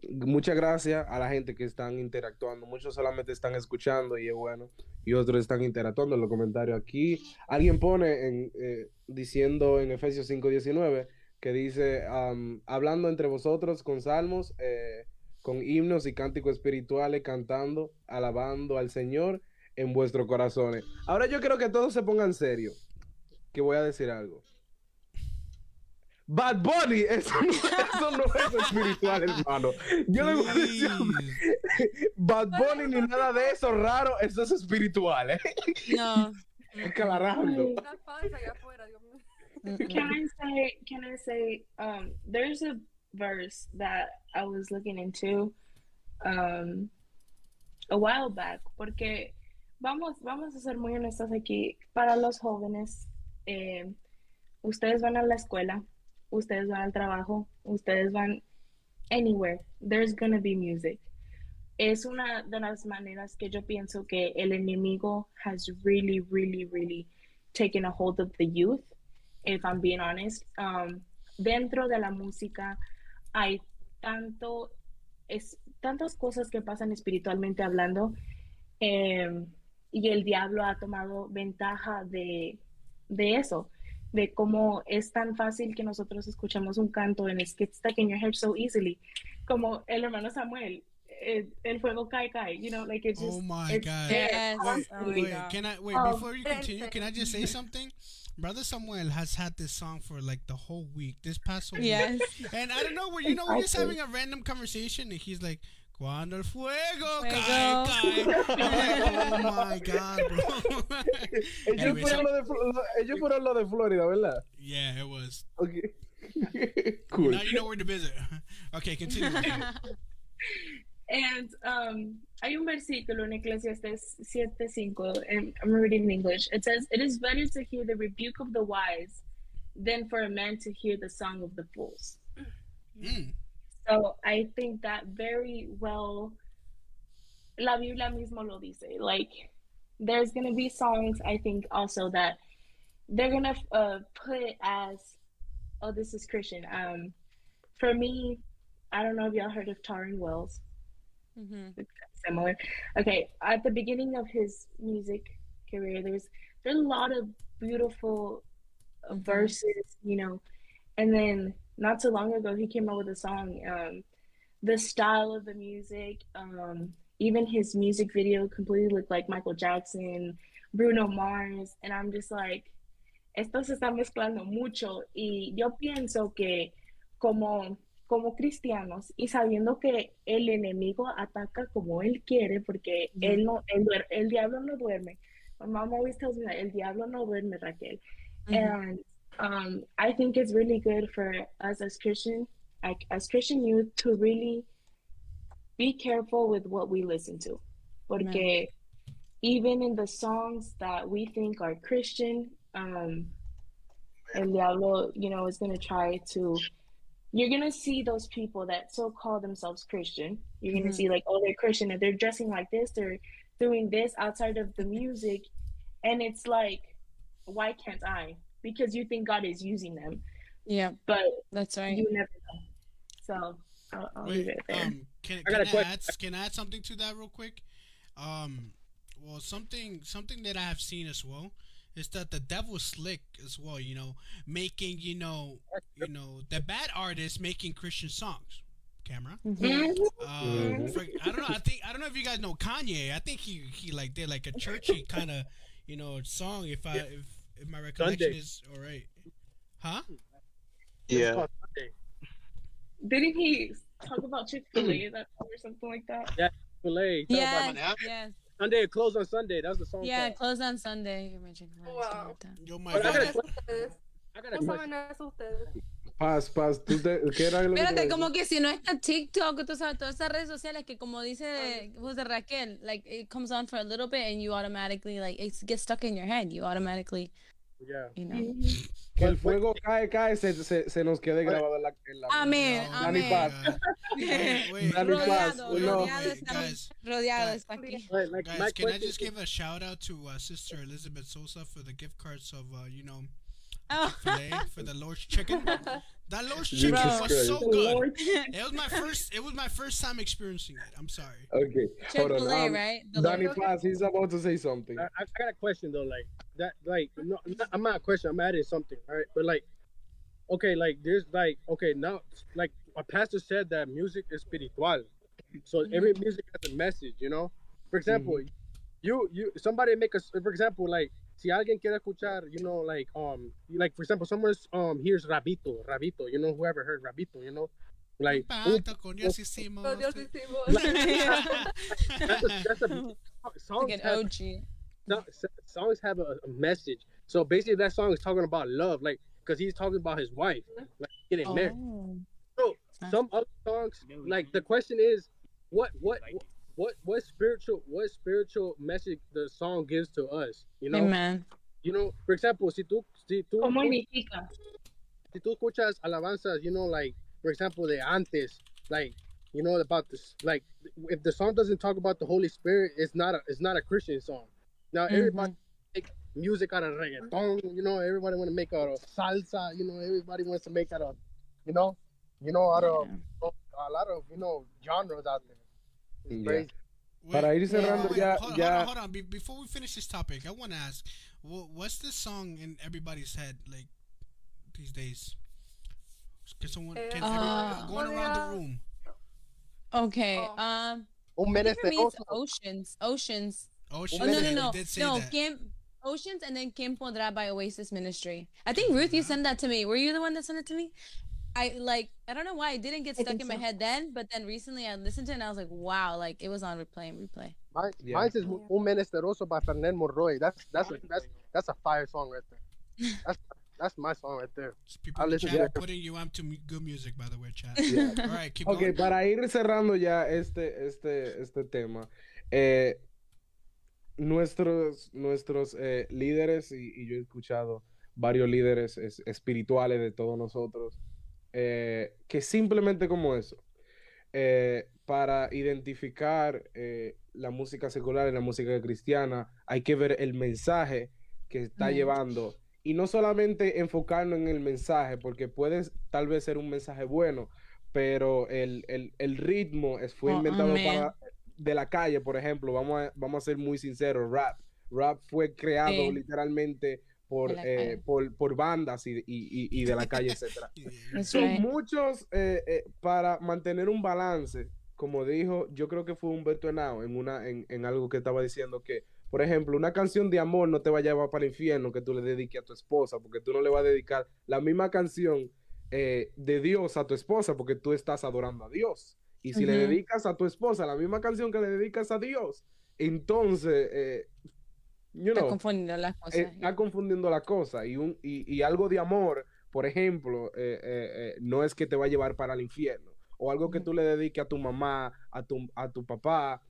muchas gracias a la gente que están interactuando. Muchos solamente están escuchando y es bueno. Y otros están interactuando en los comentarios. Aquí alguien pone en, eh, diciendo en Efesios 5.19 que dice, um, hablando entre vosotros con salmos, eh, con himnos y cánticos espirituales, cantando, alabando al Señor en vuestros corazones. Ahora yo quiero que todos se pongan serio. Que voy a decir algo. Bad Bunny, eso no, eso no es espiritual, hermano. Yo le voy a decir. Bad Bunny ni nada de eso raro, eso es espiritual, ¿eh? No. Aclarando. Una falsa allá afuera, Dios mío. Can I say? Can I say? Um, there's a verse that I was looking into, um, a while back, porque vamos, vamos a ser muy honestos aquí. Para los jóvenes, eh, ustedes van a la escuela, ustedes van al trabajo, ustedes van anywhere. There's gonna be music. Es una de las maneras que yo pienso que el enemigo has really, really, really taken a hold of the youth if I'm being honest. Um, dentro de la música hay tanto es tantas cosas que pasan espiritualmente hablando em, y el diablo ha tomado ventaja de, de eso, de cómo es tan fácil que nosotros escuchemos un canto en It Gets Stuck in Your Head So Easily, como el hermano Samuel, el, el fuego cae, cae, you know, like it's just, Oh my it's God. Yes. Wait, Oh wait, can I wait Um, before you continue? Can I just say something? Brother Samuel has had this song for like the whole week, this past whole Yes. week, and I don't know where you know we're just having a random conversation, and he's like, "Cuando el fuego, Fuego. cae, cae." I'm like, oh my god, bro. Ellos Anyway, so- fueron los de, lo- ellos fueron los de Florida, ¿verdad? yeah, it was. Okay. cool. Now you know where to visit. okay, continue. And um, hay un versículo en Eclesiastes 7:5, and I'm reading in English. It says, It is better to hear the rebuke of the wise than for a man to hear the song of the fools. Mm. So I think that very well, la Biblia mismo lo dice. Like, there's going to be songs, I think, also that they're going to uh, put it as, oh, this is Christian. Um, for me, I don't know if y'all heard of Taryn Wells. Mhm. similar. Okay, at the beginning of his music career, there's there's a lot of beautiful uh, verses, you know, and then not so long ago he came out with a song. Um, the style of the music, um, even his music video completely looked like Michael Jackson, Bruno Mars, and I'm just like, esto se está mezclando mucho y yo pienso que como como cristianos y sabiendo que el enemigo ataca como él quiere, porque él no, el, duer- el diablo no duerme. My mom always tells me that el diablo no duerme, Raquel. And um, I think it's really good for us as Christian, like as Christian youth, to really be careful with what we listen to, porque even in the songs that we think are Christian, um, El Diablo, you know, is going to try to. You're going to see those people that so call themselves Christian. You're going to Mhm. see, like, oh, they're Christian and they're dressing like this, they're doing this outside of the music. And it's like, why can't I? Because you think God is using them, Yeah, but that's right. you never know. So I'll, I'll leave Wait, it there. um, can, I can, got a I question. add, can I add something to that real quick? Um, well, something something that I have seen as well is that the devil's slick as well. You know, making you know you know the bad artists making Christian songs. Camera. Mhm. Uh, Mhm. for, I don't know. I think I don't know if you guys know Kanye. I think he he like did like a churchy kind of you know song. If I if if my recollection Sunday. is all right, huh? Yeah. Didn't he talk about Chick fil A that or something like that? Yeah, Chick-fil-A. Talk Yes, yes. Sunday it closed on Sunday. That's the song. Yeah, called. close on Sunday. You mentioned close, Wow. Yo, my But I God. gotta- ustedes? I got a ¿Cómo question. saben eso ustedes? Paz, paz. ¿Tú te, ¿Qué era lo Espérate, iba a como que si no está TikTok, tú sabes, todas esas redes sociales que como dice José Raquel, like it comes on for a little bit and you automatically like it gets stuck in your head. You automatically, Yeah. you know. Que el fuego cae, cae, se, se, se nos quede grabado en la, en la Amén, No, Dani amén. Paz. God. Wait, wait, Dani Paz. Rodeado, No. rodeado Wait, está, guys, rodeado guys. está aquí. Like, like my Guys, can I just give a shout out to uh, Sister Elizabeth Sosa for the gift cards of, uh, you know, Oh. filet for the Lord's chicken? That Lord's Jesus chicken was so good. It was my first. It was my first time experiencing it. I'm sorry. Okay. Hold on. Chick-fil-A, Um, right? The Danny logo. Paz, he's about to say something. I, I I got a question though, like that, like no, not- I'm not a question. I'm adding something, all right? But like, okay, like there's like, okay, now, like a pastor said that music is spiritual, so every music has a message, you know. For example, you you somebody make a, s- for example, like si alguien quiere escuchar, you know, like um, like for example, someone's um hears Rabito, Rabito, you know, whoever heard Rabito, you know, like un- Pato con Dios hicimos. Con Dios hicimos. that's a, that's a songs Like an OG. no, songs have a, a message. So basically, that song is talking about love, like because he's talking about his wife, like getting married. Oh. So some other songs, like the question is, what what what what what spiritual what spiritual message the song gives to us? You know, Amen. you know. For example, si tú si tú como significa? si tú escuchas alabanzas, you know, like for example, the antes, like you know about this, like if the song doesn't talk about the Holy Spirit, it's not a it's not a Christian song. Now everybody make music out of reggaeton, you know, everybody want to make out of salsa, you know, everybody wants to make out of, you know, you know, out of uh, a lot of you know genres out there. It's Yeah. Para ir cerrando wait, ya, hold, ya. Hold on, hold on. Be- before we finish this topic, I want to ask, wha- what's the song in everybody's head like these days? Can someone can Uh, going around the room? Okay. Oh. Um. Un I think menace for me it's celoso. Oceans. Oceans. Oh no no no Did say no. that. Kim. Oceans and then Kim Podrá by Oasis Ministry. I think Ruth, you sent that to me. Were you the one that sent it to me? I like. I don't know why it didn't get I stuck in my so. head then, but then recently I listened to it and I was like, wow, like it was on replay and replay. Mine, Yeah. mine says Un Menesteroso by Fernand Monroy. That's that's a, that's that's a fire song right there. That's that's my song right there. People I listen chat to it. putting you on to good music, by the way, chat. Yeah. All right, keep Ok, going. para ir cerrando ya este, este, este tema, eh, nuestros, nuestros eh, líderes, y, y yo he escuchado varios líderes es- espirituales de todos nosotros, eh, que simplemente como eso, eh, para identificar eh, la música secular y la música cristiana, hay que ver el mensaje que está llevando. Y no solamente enfocarnos en el mensaje, porque puede tal vez ser un mensaje bueno, pero el, el- el ritmo fue Oh, inventado amén. para, de la calle, por ejemplo, vamos a, vamos a ser muy sinceros, rap. Rap fue creado Sí. literalmente por, eh, por, por bandas y, y- y- y de la calle, etcétera. Son right. muchos, eh, eh, para mantener un balance, como dijo, yo creo que fue Humberto Henao en, una, en, en algo que estaba diciendo que, por ejemplo, una canción de amor no te va a llevar para el infierno que tú le dediques a tu esposa, porque tú no le vas a dedicar la misma canción eh, de Dios a tu esposa, porque tú estás adorando a Dios. Y si le dedicas a tu esposa la misma canción que le dedicas a Dios, entonces, eh, you Está confundiendo las cosas. eh, está confundiendo la cosa y, un, y, y algo de amor, por ejemplo, eh, eh, no es que te va a llevar para el infierno o algo que tú le dediques a tu mamá, a tu, a tu papá,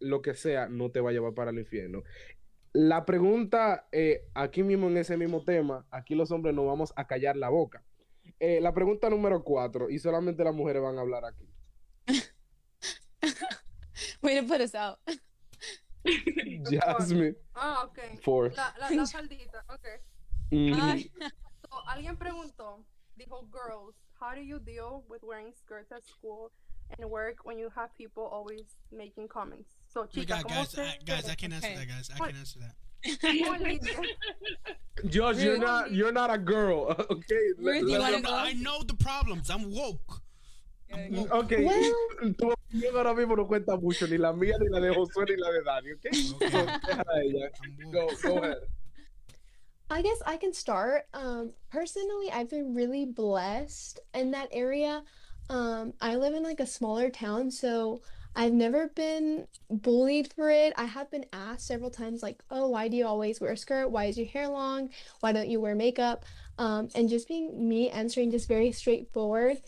lo que sea, no te va a llevar para el infierno. La pregunta, aquí mismo en ese mismo tema, aquí los hombres nos vamos a callar la boca. Eh, la pregunta número cuatro, y solamente las mujeres van a hablar aquí. Us out. Jasmine, Ah, ok. fourth. La, la, la faldita, ok. Ay, So, alguien preguntó, dijo, girls, how do you deal with wearing skirts at school and work when you have people always making comments? So, my chicas, God, ¿cómo guys, se... I, guys, I can answer Okay. that, guys. I can answer that. ¿Cómo? Josh, you're not, you're not a girl, okay? Ruth, Let- wanna let- I know the problems. I'm woke. I'm. Ok, Well- tu opinión ahora mismo no cuenta mucho, ni la mía, ni la de Josué, ni la de Dani, ¿ok? Okay. So, déjala a ella. I'm Go, go ahead. I guess I can start. Um, personally, I've been really blessed in that area. Um, I live in like a smaller town, so I've never been bullied for it. I have been asked several times, like, oh, why do you always wear a skirt? Why is your hair long? Why don't you wear makeup? Um, and just being me answering just very straightforward.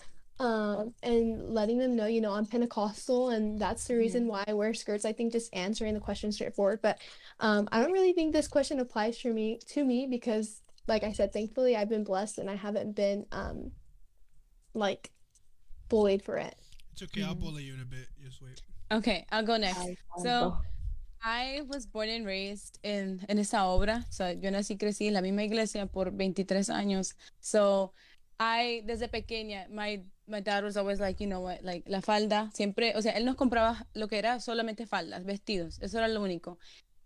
Um, and letting them know, you know, I'm Pentecostal and that's the reason why I wear skirts. I think just answering the question straightforward. But um, I don't really think this question applies for me to me because, like I said, thankfully I've been blessed and I haven't been um like bullied for it. It's okay. I'll bully you in a bit. Just wait. okay, I'll go next. So, I was born and raised in, en esa obra. So, yo nací y crecí en la misma iglesia por 23 años. So, I, desde pequeña, my, my dad was always like, you know what, like, la falda, siempre, o sea, él nos compraba lo que era solamente faldas, vestidos, eso era lo único.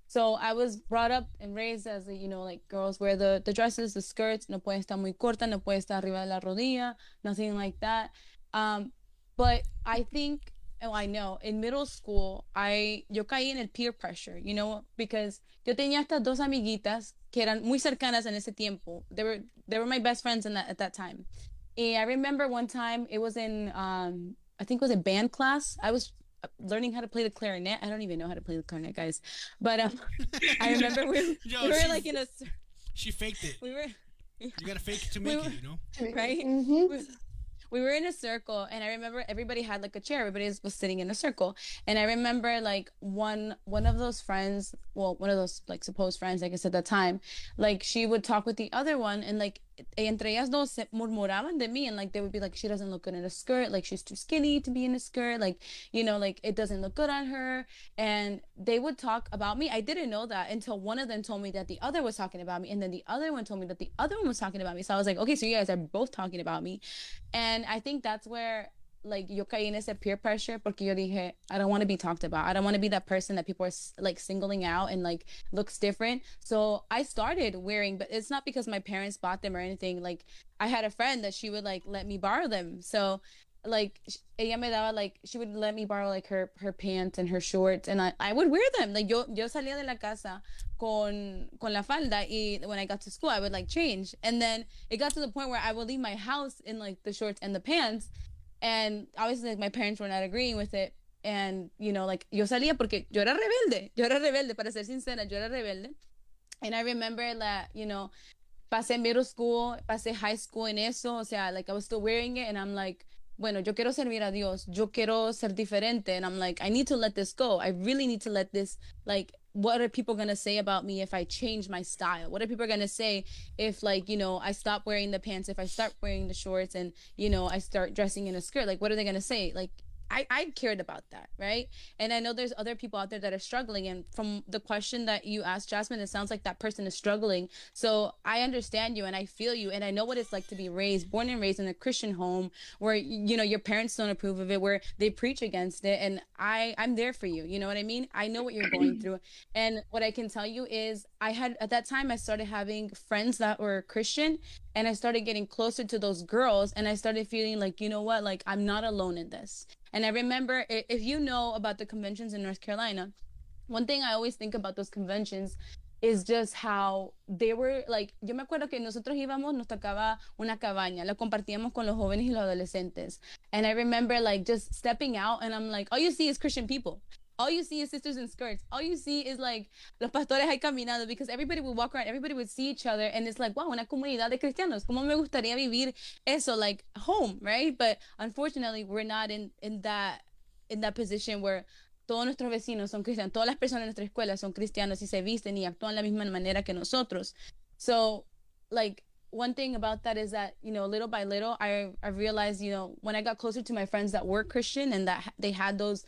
So, I was brought up and raised as, you know, like, girls wear the, the dresses, the skirts, no puede estar muy corta, no puede estar arriba de la rodilla, nothing like that. Um, but I think oh, I know, in middle school, I, yo caí en el peer pressure, you know, because yo tenía estas dos amiguitas que eran muy cercanas en ese tiempo. They were, they were my best friends in that, at that time. And I remember one time it was in, um, I think it was a band class. I was learning how to play the clarinet. I don't even know how to play the clarinet, guys. But um, I remember we, Yo, we were she- like in a, cir- She faked it. we were, You gotta fake it to We make were- it, you know? right? Mm-hmm. we- we were in a circle and i remember everybody had like a chair everybody was was sitting in a circle and i remember like one one of those friends well one of those like supposed friends i guess at that time like she would talk with the other one and like entre ellas dos se murmuraban de mí and like they would be like she doesn't look good in a skirt like she's too skinny to be in a skirt like you know like it doesn't look good on her. And they would talk about me. I didn't know that until one of them told me that the other was talking about me and then the other one told me that the other one was talking about me. So i was like okay so you guys are both talking about me. And i think that's where like yo caí en ese peer pressure porque yo dije I don't want to be talked about. I don't want to be that person that people are like singling out and like looks different. So I started wearing, but it's not because my parents bought them or anything. Like I had a friend that she would like let me borrow them. So like ella me daba like she would let me borrow like her her pants and her shorts and I, I would wear them. Like yo yo salía de la casa con con la falda y when I got to school I would like change. And then it got to the point where I would leave my house in like the shorts and the pants and obviously like, my parents were not agreeing with it. And you know like yo salía porque yo era rebelde yo era rebelde para ser sincera yo era rebelde. And I remember that you know pasé middle school pasé high school en eso o sea like I was still wearing it and I'm like bueno yo quiero servir a Dios yo quiero ser diferente. And I'm like I need to let this go. I really need to let this like what are people going to say about me if I change my style? What are people going to say if like, you know, I stop wearing the pants, if I start wearing the shorts and, you know, I start dressing in a skirt? Like what are they going to say? Like I, I cared about that, right? And I know there's other people out there that are struggling. And from the question that you asked, Jasmine, it sounds like that person is struggling. So I understand you and I feel you. And I know what it's like to be raised, born and raised in a Christian home where, you know, your parents don't approve of it, where they preach against it. And I, I'm there for you. You know what I mean? I know what you're going through. And what I can tell you is I had, at that time, I started having friends that were Christian and I started getting closer to those girls and I started feeling like, you know what, like I'm not alone in this. And I remember if you know about the conventions in North Carolina, one thing I always think about those conventions is just how they were like, yo me acuerdo que nosotros íbamos, nos tocaba una cabaña, la compartíamos con los jóvenes y los adolescentes. And I remember like just stepping out and I'm like, all you see is Christian people. All you see is sisters in skirts. All you see is like los pastores ahí caminando because everybody would walk around, everybody would see each other and it's like, wow, una comunidad de cristianos. ¿Cómo me gustaría vivir eso like home, right? But unfortunately, we're not in in that in that position where todos nuestros vecinos son cristianos, todas las personas en nuestra escuela son cristianos y se visten y actúan de la misma manera que nosotros. So, like one thing about that is that you know little by little I I realized you know when I got closer to my friends that were Christian and that they had those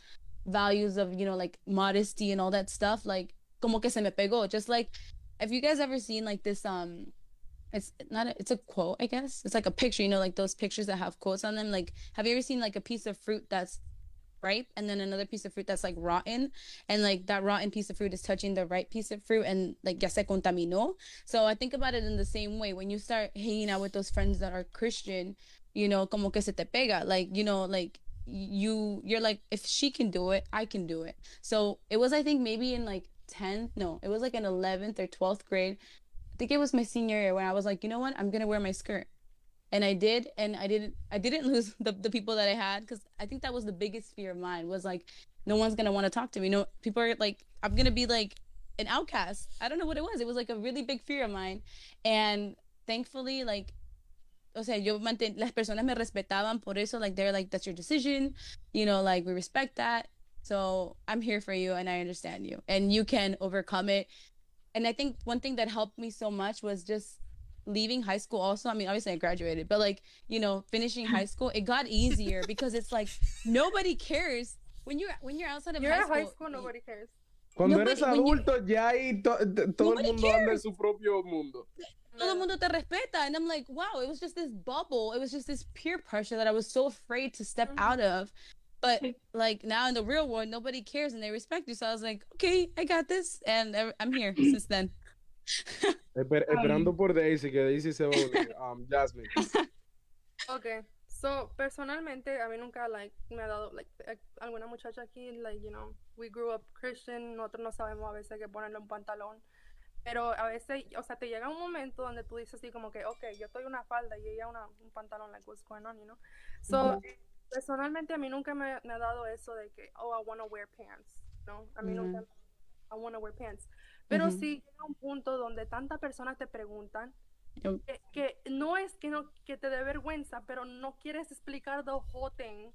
values of you know like modesty and all that stuff like como que se me pegó. Just like have you guys ever seen like this um it's not a, it's a quote i guess? It's like a picture you know like those pictures that have quotes on them. Like have you ever seen like a piece of fruit that's ripe and then another piece of fruit that's like rotten? And like that rotten piece of fruit is touching the ripe piece of fruit and like ya se contaminó. So i think about it in the same way. When you start hanging out with those friends that are christian you know como que se te pega. Like you know like you you're like if she can do it i can do it. So it was i think maybe in like 10 no it was like in 11th or 12th grade. I think it was my senior year when i was like you know what? I'm gonna wear my skirt. And i did and i didn't i didn't lose the, the people that i had because i think that was the biggest fear of mine was like no one's gonna want to talk to me. No people are like i'm gonna be like an outcast. I don't know what it was. It was like a really big fear of mine. And thankfully like o sea, yo manten las personas me respetaban por eso, like they're like, that's your decision, you know, like we respect that. So I'm here for you and I understand you and you can overcome it. And I think one thing that helped me so much was just leaving high school also. I mean, obviously I graduated, but like, you know, finishing high school, it got easier because it's like nobody cares when you're when you're outside of You're high at high school. school, nobody cares. Cuando Nobody- eres when you- adulto, ya ahí to- t- todo el Nobody mundo anda en su propio mundo. Todo mundo te respeta. And I'm like, wow, it was just this bubble. It was just this peer pressure that I was so afraid to step Mhm. out of. But like now in the real world, nobody cares and they respect you. So I was like, okay, I got this. And I- I'm here since then. Esper- esperando por Daisy, que Daisy se va a unir. Um, Jasmine. Okay, so personalmente a mí nunca like me ha dado like eh, alguna muchacha aquí like you know we grew up Christian nosotros no sabemos a veces qué ponerle un pantalón pero a veces o sea te llega un momento donde tú dices así como que okay yo estoy una falda y ella una un pantalón like what's going on you know. So personalmente a mí nunca me, me ha dado eso de que oh I wanna wear pants no a mí nunca I wanna wear pants. Pero sí llega un punto donde tantas personas te preguntan que no es que no que te dé vergüenza, pero no quieres explicar the whole thing.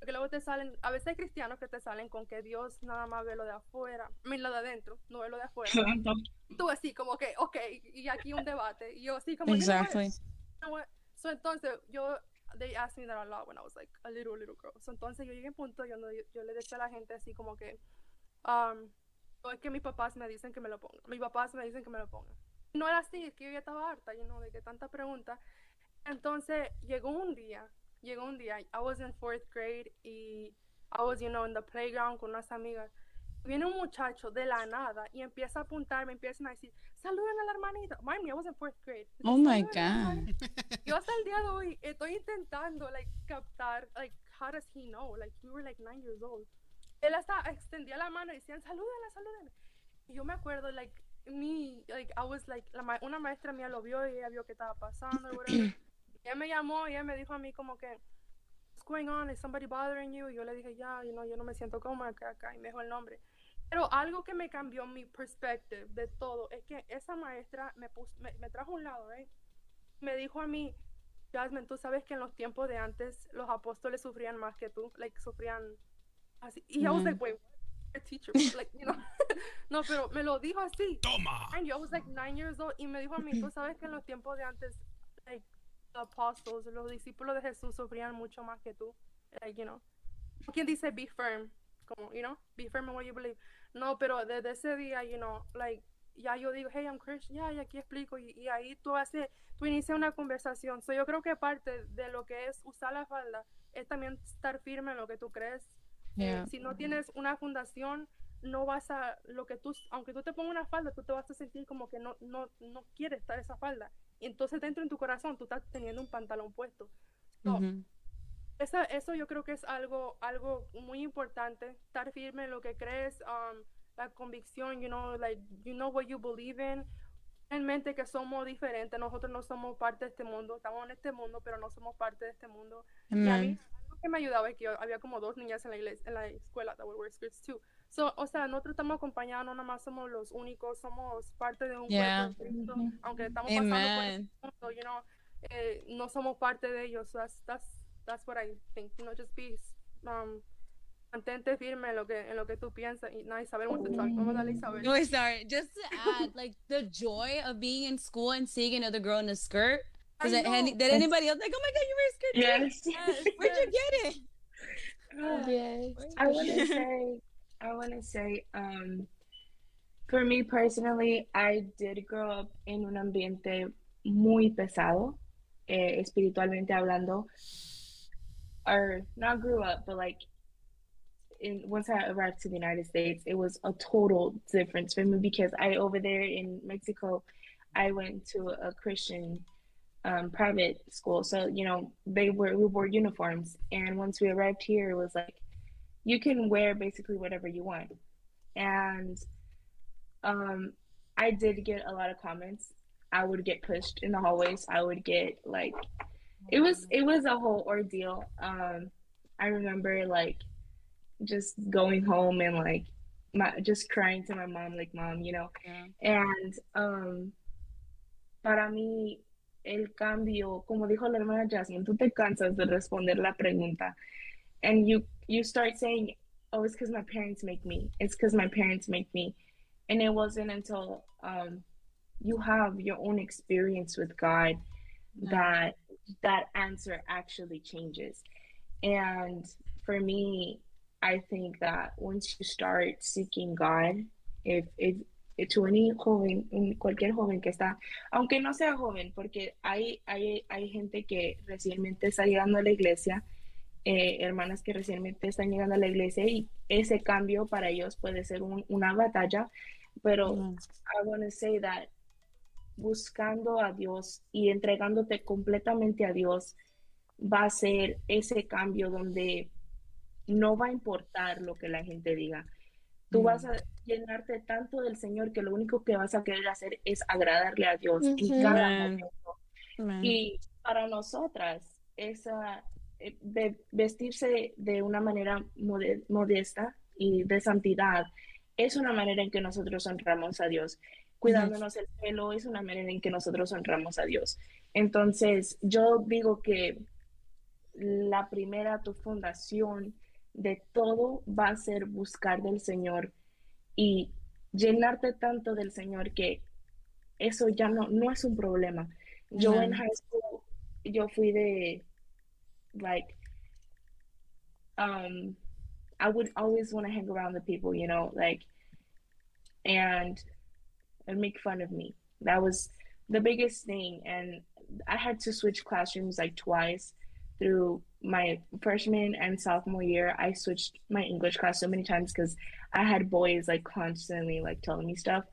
Porque luego te salen, a veces hay cristianos que te salen con que Dios nada más ve lo de afuera, mean, lo de adentro, no ve lo de afuera. Tú así como que, ok, y aquí un debate. Y yo así como? Exactly. You know what? So entonces yo, they asked me that a lot when I was like a little, little girl. So entonces yo llegué a un punto donde yo, yo le decía a la gente así como que, um, "Oh, es que mis papás me dicen que me lo ponga. Mis papás me dicen que me lo ponga. No era así, es que yo ya estaba harta, you know, de que tanta pregunta. Entonces llegó un día llegó un día, I was in fourth grade y I was, you know, in the playground con unas amigas. Viene un muchacho de la nada y empieza a apuntar, me empiezan a decir, saluden a la hermanita. Mind me, I was in fourth grade. Oh my "Saluden a la God. hermanita". Yo hasta el día de hoy estoy intentando, like, captar, like, how does he know? Like, we were, like, nine years old. Él hasta extendía la mano y decían, salúdenla, salúdenla. Y yo me acuerdo, like, me, like, I was, like, la ma- una maestra mía lo vio y ella vio qué estaba pasando, y whatever. Ella me llamó y ella me dijo a mí como que, what's going on? Is somebody bothering you? Y yo le dije, ya, you know, yo no me siento cómoda acá, acá, y me dijo el nombre. Pero algo que me cambió mi perspective de todo es que esa maestra me, pus- me, me trajo a un lado, right? Me dijo a mí, Jasmine, tú sabes que en los tiempos de antes los apóstoles sufrían más que tú, like, sufrían así. Y I was Mm. like, wait, what? a teacher, like, you know. no, pero me lo dijo así. Toma. And yo was like nine years old y me dijo a mí, tú sabes que en los tiempos de antes, like, apostles, los discípulos de Jesús sufrían mucho más que tú. Like, you know. ¿Quién dice be firm? Como, you know, be firm in what you believe. No, pero desde ese día, you know, like, ya yo digo, hey, I'm Christian, ya, y aquí explico, y, y ahí tú haces, tú inicias una conversación. So, yo creo que parte de lo que es usar la falda es también estar firme en lo que tú crees. Eh, Yeah. si no tienes una fundación, no vas a, lo que tú, aunque tú te pongas una falda, tú te vas a sentir como que no, no, no quieres estar esa falda. Y entonces dentro en tu corazón tú estás teniendo un pantalón puesto. So, Mhm. esa, eso yo creo que es algo, algo muy importante, estar firme en lo que crees, um, la convicción, you know, like, you know what you believe in, en mente que somos diferentes, nosotros no somos parte de este mundo, estamos en este mundo, pero no somos parte de este mundo. Y a mí, Amen. algo que me ayudaba es que yo- había como dos niñas en la, iglesia, en la escuela that wear skirts too. So, o sea, nosotros estamos acompañados, no nada más somos los únicos, somos parte de un Yeah. cuerpo de Cristo, aunque estamos pasando por Amen. mundo, you know, eh, no somos parte de ellos. So that's, that's, that's what I think, you know, just be, um, mantente firme en lo que, en lo que tú piensas y nada, Isabel wants to talk. Vamos a Isabel. No, sorry. Just to add, like the joy of being in school and seeing another girl in a skirt. Was I it did anybody else like, oh my god, you wear a skirt? too?" Yes. Yes. Where'd you get it? Yes. I want to say, I want to say, um, for me personally, I did grow up in un ambiente muy pesado, eh, espiritualmente hablando. Or not grew up, but like, in once I arrived to the United States, it was a total difference for me because I over there in Mexico, I went to a Christian um, private school, so you know they were we wore uniforms, and once we arrived here, it was like you can wear basically whatever you want. And um, I did get a lot of comments. I would get pushed in the hallways. I would get like it was it was a whole ordeal. Um, I remember like just going home and like my just crying to my mom like mom, you know. Yeah. And um, para mí el cambio, como dijo la hermana Jasmine, tú te cansas de responder la pregunta and you you start saying, "Oh, it's because my parents make me. It's because my parents make me," and it wasn't until um, you have your own experience with God that that answer actually changes. And for me, I think that once you start seeking God, if if to any joven, cualquier joven que está, aunque no sea joven, porque hay, hay, hay gente que recientemente está llegando a la iglesia eh, hermanas que recientemente están llegando a la iglesia y ese cambio para ellos puede ser un- una batalla, pero Mm. I want to say that buscando a Dios y entregándote completamente a Dios va a ser ese cambio donde no va a importar lo que la gente diga. Tú Mm. vas a llenarte tanto del Señor que lo único que vas a querer hacer es agradarle a Dios en Ujú. cada Amen. momento. Y para nosotras, esa, de vestirse de una manera mode- modesta y de santidad es una manera en que nosotros honramos a Dios. Cuidándonos el pelo es una manera en que nosotros honramos a Dios. Entonces, yo digo que la primera, tu fundación de todo va a ser buscar del Señor y llenarte tanto del Señor que eso ya no, no es un problema. Yo en high school, yo fui de, like, um, I would always want to hang around the people, you know, like, and and make fun of me. That was the biggest thing, and I had to switch classrooms like twice through my freshman and sophomore year, I switched my English class so many times because I had boys like constantly like telling me stuff.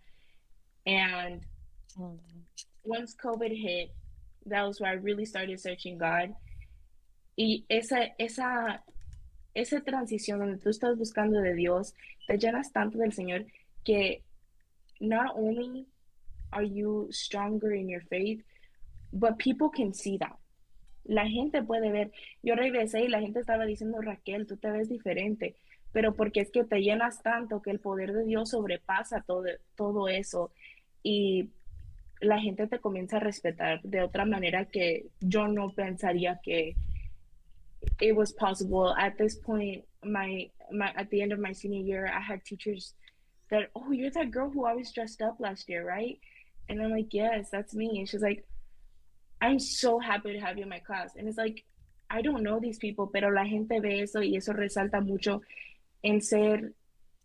And once COVID hit, that was where I really started searching God. Y esa, esa, esa transición donde tú estás buscando de Dios, te llenas tanto del Señor que not only are you stronger in your faith, but people can see that. La gente puede ver. Yo regresé y la gente estaba diciendo, Raquel, tú te ves diferente, pero porque es que te llenas tanto que el poder de Dios sobrepasa todo, todo eso y la gente te comienza a respetar de otra manera que yo no pensaría que it was possible. At this point my my at the end of my senior year i had teachers that oh you're that girl who always dressed up last year right? And i'm like yes that's me. And she's like i'm so happy to have you in my class. And it's like i don't know these people pero la gente ve eso y eso resalta mucho en ser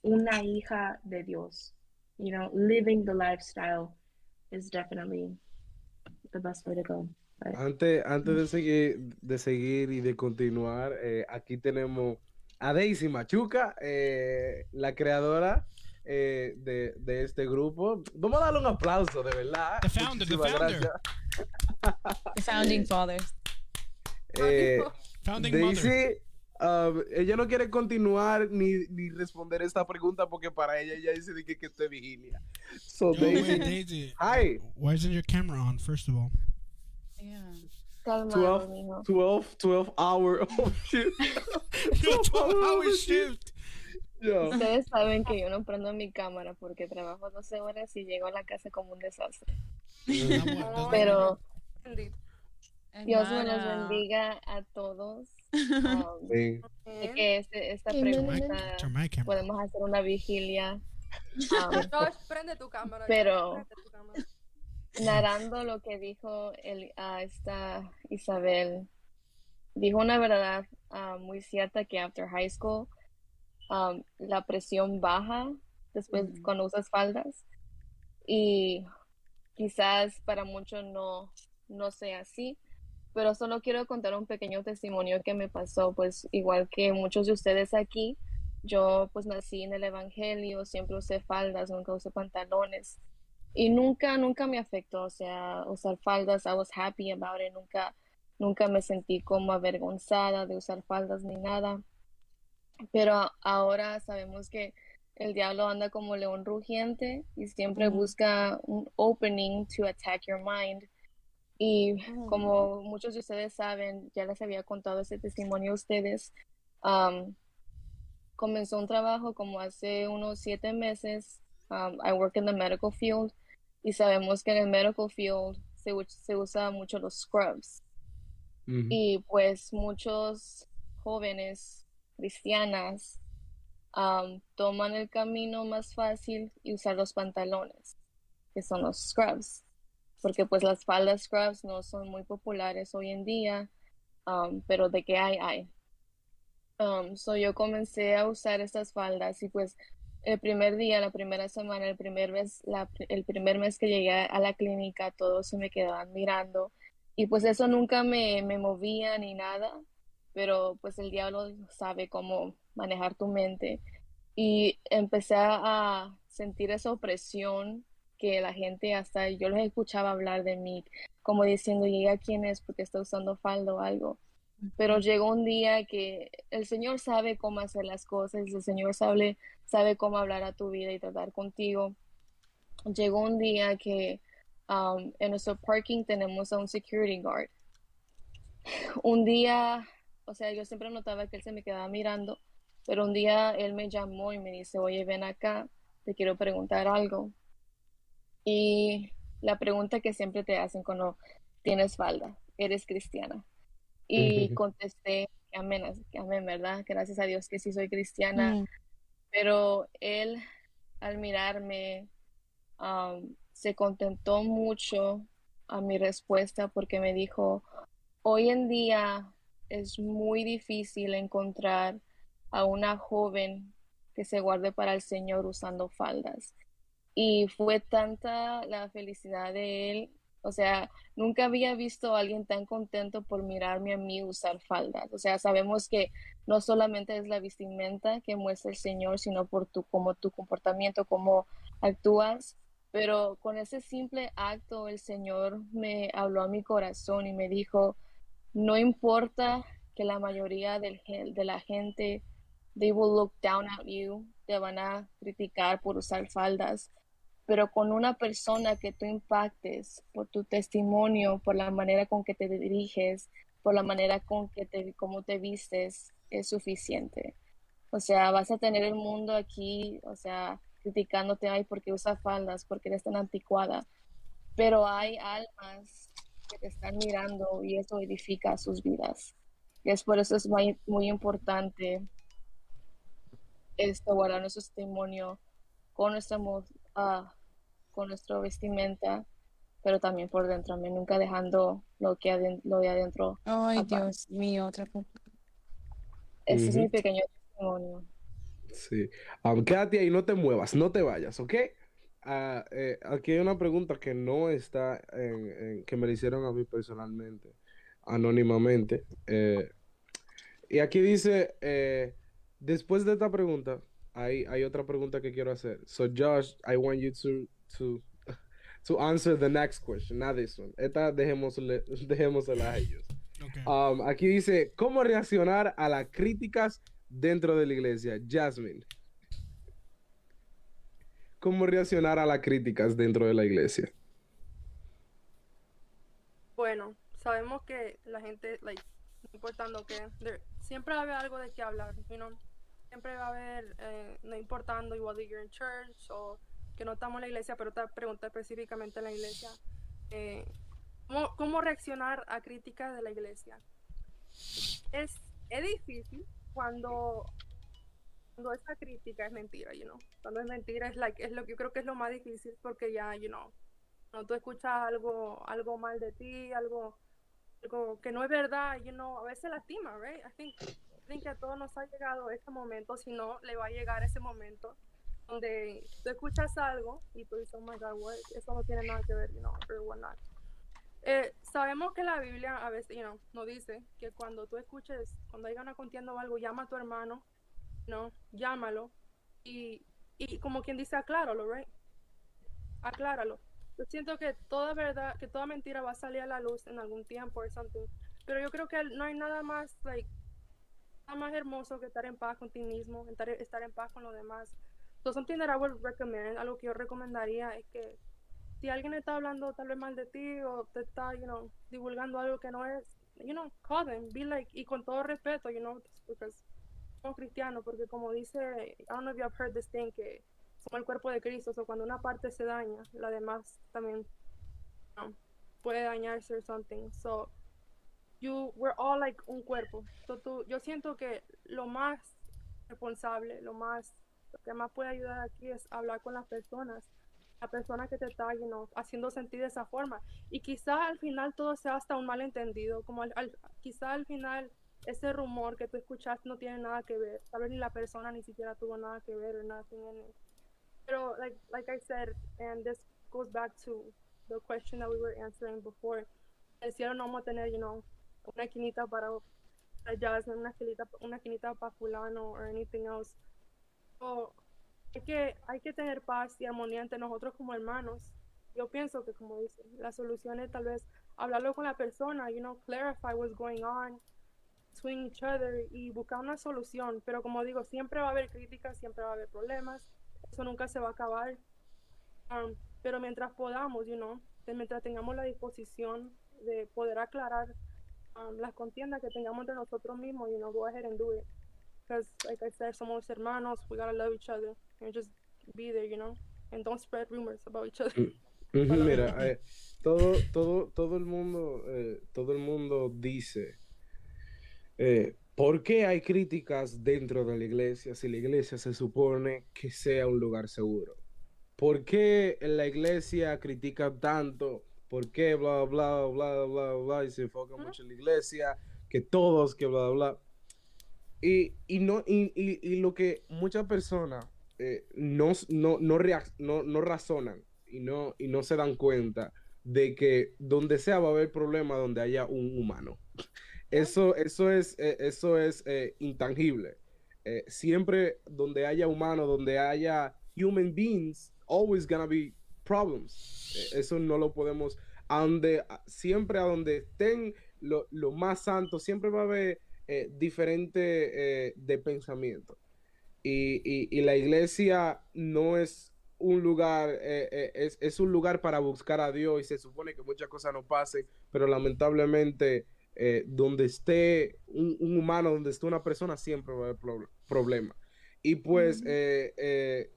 una hija de dios. You know living the lifestyle is definitely the best way to go Antes, antes de seguir, de seguir y de continuar, eh, aquí tenemos a Daisy Machuca, eh, la creadora eh, de, de este grupo. Vamos a darle un aplauso, de verdad. The founder, the Muchísimas founder. gracias. The founding fathers. Eh, Founding mother. Daisy, um, ella no quiere continuar ni, ni responder esta pregunta porque para ella ella dice que, que esto es vigilia. So, Yo, Daisy, wait, Daisy. hi. Why isn't your camera on, first of all? Yeah. Calmado, 12, mijo. 12, 12 hour. Yo, 12 hour hours shift. Yo. Ustedes saben que yo no prendo mi cámara porque trabajo 12 horas y llego a la casa como un desastre. Pero. Dios me los bendiga a todos. Um, Sí. que este- esta pregunta podemos hacer una vigilia. Um, Josh, prende tu cámara. Pero- Josh, prende tu cámara. Narrando lo que dijo el, a esta Isabel, dijo una verdad ah, muy cierta que after high school um, la presión baja después cuando usas faldas y quizás para muchos no, no sea así, pero solo quiero contar un pequeño testimonio que me pasó, pues igual que muchos de ustedes aquí, yo pues nací en el Evangelio, siempre usé faldas, nunca usé pantalones y nunca, nunca me afectó, o sea, usar faldas, I was happy about it, nunca, nunca me sentí como avergonzada de usar faldas ni nada. Pero ahora sabemos que el diablo anda como león rugiente y siempre Ujú. busca un opening to attack your mind. Y como muchos de ustedes saben, ya les había contado ese testimonio a ustedes, um, comenzó un trabajo como hace unos siete meses. Um, I work in the medical field y sabemos que en el medical field se, se usa mucho los scrubs. Ujú. Y pues muchos jóvenes cristianas um, toman el camino más fácil y usar los pantalones, que son los scrubs, porque pues las faldas scrubs no son muy populares hoy en día, um, pero de que hay, hay. Um, so yo comencé a usar estas faldas y pues el primer día, la primera semana, el primer mes, la- el primer mes que llegué a la clínica, todos se me quedaban mirando y pues eso nunca me, me movía ni nada, pero pues el diablo sabe cómo manejar tu mente. Y empecé a sentir esa opresión que la gente hasta yo les escuchaba hablar de mí, como diciendo, llega quién es porque está usando falda o algo. Pero llegó un día que el Señor sabe cómo hacer las cosas, el Señor sabe, sabe cómo hablar a tu vida y tratar contigo. Llegó un día que um, en nuestro parking tenemos a un security guard. Un día, o sea, yo siempre notaba que él se me quedaba mirando, pero un día él me llamó y me dice, oye, ven acá, te quiero preguntar algo. Y la pregunta que siempre te hacen cuando tienes falda, ¿eres cristiana? Y contesté, amén, as- amén, ¿verdad? Gracias a Dios que sí soy cristiana Mm. pero él al mirarme um, se contentó mucho a mi respuesta porque me dijo, hoy en día es muy difícil encontrar a una joven que se guarde para el Señor usando faldas. Y fue tanta la felicidad de él O sea, nunca había visto a alguien tan contento por mirarme a mí usar faldas. O sea, sabemos que no solamente es la vestimenta que muestra el Señor, sino por tu, como tu comportamiento, cómo actúas. Pero con ese simple acto, el Señor me habló a mi corazón y me dijo, no importa que la mayoría del, de la gente, they will look down at you, te van a criticar por usar faldas pero con una persona que tú impactes por tu testimonio, por la manera con que te diriges, por la manera con que te, cómo te vistes, es suficiente. O sea, vas a tener el mundo aquí, o sea, criticándote, ay, porque usa faldas, porque eres tan anticuada. Pero hay almas que te están mirando y eso edifica sus vidas. Y es por eso es muy, muy importante esto, guardar nuestro testimonio con nuestra, uh, con nuestra vestimenta, pero también por dentro, nunca dejando lo, que lo de adentro. Ay, Dios mío, otra Ese es mi pequeño testimonio. Sí. Um, quédate ahí, no te muevas, no te vayas, ¿ok? Uh, eh, aquí hay una pregunta que no está en, que me la hicieron a mí personalmente, anónimamente. Eh, y aquí dice, eh, después de esta pregunta, hay, hay otra pregunta que quiero hacer. So Josh, I want you to to to answer the next question, not this one. Esta dejémosle, dejémosela a ellos. Um, aquí dice, ¿cómo reaccionar a las críticas dentro de la iglesia? Jasmine. ¿Cómo reaccionar a las críticas dentro de la iglesia? Bueno, sabemos que la gente, like, no importando que, siempre va a haber algo de qué hablar, you know? Siempre va a haber, eh, no importando, igual you're in church o que no estamos en la iglesia, pero te pregunta específicamente en la iglesia, eh, ¿cómo, reaccionar a críticas de la iglesia? Es, es difícil cuando, cuando esa crítica es mentira, you know? Cuando es mentira es, like, es lo que yo creo que es lo más difícil porque ya, you know, cuando tú escuchas algo, algo mal de ti, algo, algo que no es verdad, you know, a veces lastima, right? I think, Think que a todos nos ha llegado ese momento, si no, le va a llegar ese momento donde tú escuchas algo y tú dices, oh my god, what? eso no tiene nada que ver, you know, or whatnot. Eh, sabemos que la Biblia a veces, you know, nos dice que cuando tú escuches, cuando haya una contienda o algo, llama a tu hermano, ¿no? Llámalo y, y como quien dice, acláralo, right? Acláralo. Yo siento que toda verdad, que toda mentira va a salir a la luz en algún tiempo o something. Pero yo creo que no hay nada más, like, nada más hermoso que estar en paz con ti mismo, estar, estar en paz con los demás. So something that I would recommend, algo que yo recomendaría es que si alguien está hablando tal vez mal de ti o te está, you know, divulgando algo que no es, you know, call them, be like, y con todo respeto, you know, because somos cristianos, porque como dice, I don't know if you have heard this thing, que somos el cuerpo de Cristo, o cuando una parte se daña, la demás también puede dañarse or something. So, you, we're all like un cuerpo. So, tú, yo siento que lo más responsable, lo más lo que más puede ayudar aquí es hablar con las personas, la persona que te está haciendo sentir de esa forma. Y quizá al final todo sea hasta un malentendido, como al, quizá al final ese rumor que tú escuchaste no tiene nada que ver, tal vez ni la persona ni siquiera tuvo nada que ver nada Pero, like, like I said, and this goes back to the question that we were answering before, el cielo no vamos a tener, you know, una quinita para Jasmine, una quinita, una quinita para fulano or anything else hay que, hay que tener paz y armonía entre nosotros como hermanos. Yo pienso que, como dice, la solución es tal vez hablarlo con la persona, you know, clarify what's going on between each other y buscar una solución. Pero como digo, siempre va a haber críticas, siempre va a haber problemas, eso nunca se va a acabar. Um, pero mientras podamos, you know, mientras tengamos la disposición de poder aclarar um, las contiendas que tengamos entre nosotros mismos, you know, go ahead and do it because like I said, somos hermanos, we gotta love each other and just be there, you know, and don't spread rumors about each other. Mm, mira, eh, todo, todo, todo el mundo, eh, todo el mundo dice, eh, ¿por qué hay críticas dentro de la iglesia si la iglesia se supone que sea un lugar seguro? ¿Por qué la iglesia critica tanto? ¿Por qué bla, bla, bla, bla, bla, y se enfoca mucho en la iglesia? Que todos, que bla, bla. Y, y, no, y, y, lo que muchas personas eh, no, no, no, no, no, razonan y no, y no se dan cuenta de que donde sea va a haber problema donde haya un humano. Eso, eso es, eh, eso es eh, intangible. Eh, siempre donde haya humano, donde haya human beings, always gonna be problems. Eh, eso no lo podemos, a donde, siempre a donde estén lo, lo más santo, siempre va a haber eh, diferente eh, de pensamiento. Y, y- y la iglesia no es un lugar, eh, es, es un lugar para buscar a Dios y se supone que muchas cosas no pasen, pero lamentablemente donde esté un, un humano, donde esté una persona, siempre va a haber pro- problema. Y pues, eh, eh,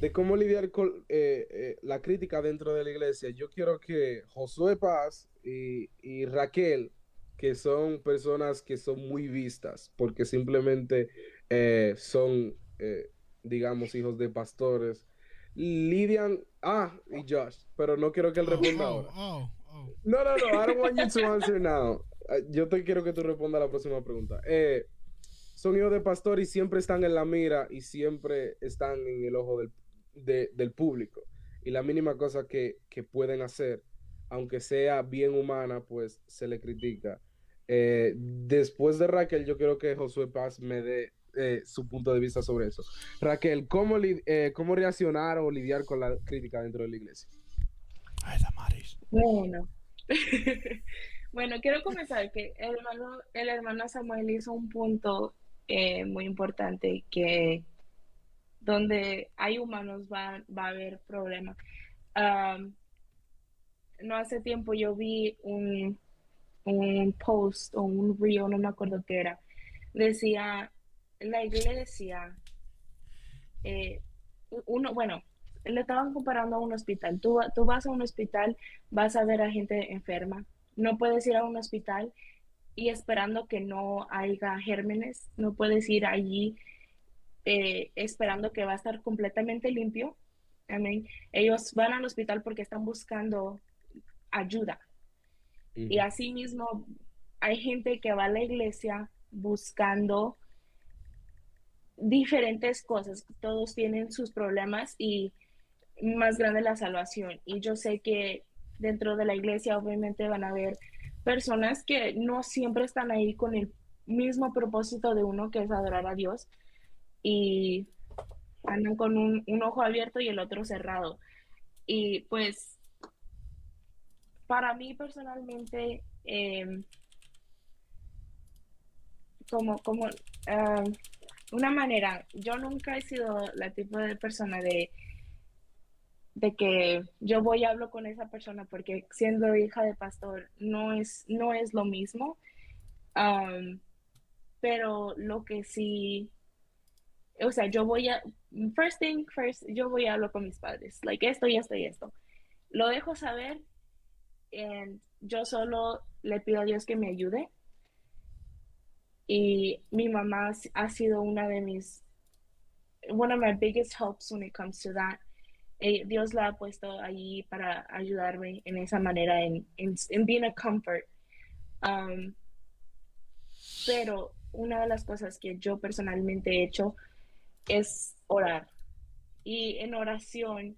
de cómo lidiar con eh, eh, la crítica dentro de la iglesia, yo quiero que Josué Paz y, y Raquel, que son personas que son muy vistas, porque simplemente eh, son, eh, digamos, hijos de pastores, lidian, ah, y Josh, pero no quiero que él responda Oh, ahora. oh, oh. No, no, no, I don't want you to answer now. Uh, Yo te quiero que tú respondas a la próxima pregunta. Eh, son hijos de pastor y siempre están en la mira y siempre están en el ojo del, de- del público. Y la mínima cosa que, que pueden hacer, aunque sea bien humana, pues se le critica. Eh, después de Raquel, yo quiero que Josué Paz me dé eh, su punto de vista sobre eso. Raquel, ¿cómo, li- eh, ¿cómo reaccionar o lidiar con la crítica dentro de la iglesia? Ay, Damaris. Bueno. bueno, quiero comenzar que el hermano, el hermano Samuel hizo un punto eh, muy importante que donde hay humanos va, va a haber problemas. Am, no hace tiempo yo vi un, un post o un reel, no me acuerdo qué era. Decía, la iglesia, eh, uno, bueno, le estaban comparando a un hospital. Tú, tú vas a un hospital, vas a ver a gente enferma. No puedes ir a un hospital y esperando que no haya gérmenes. No puedes ir allí eh, esperando que va a estar completamente limpio. Amén. Ellos van al hospital porque están buscando ayuda. Y así mismo hay gente que va a la iglesia buscando diferentes cosas. Todos tienen sus problemas y más grande la salvación. Y yo sé que dentro de la iglesia obviamente van a haber personas que no siempre están ahí con el mismo propósito de uno, que es adorar a Dios. Y andan con un, ojo abierto y el otro cerrado. Y pues para mí personalmente, eh, como, como ah, una manera, yo nunca he sido la tipo de persona de, de que yo voy y hablo con esa persona porque siendo hija de pastor no es, no es lo mismo. Pero lo que sí, o sea, yo voy a, first thing first, yo voy a hablar con mis padres, like esto y esto y esto. Lo dejo saber and yo solo le pido a Dios que me ayude. Y mi mamá ha sido una de mis, one of my biggest helps when it comes to that. Eh, Dios la ha puesto allí para ayudarme en esa manera, en, en, en being a comfort. Um, pero una de las cosas que yo personalmente he hecho es orar. Y en oración,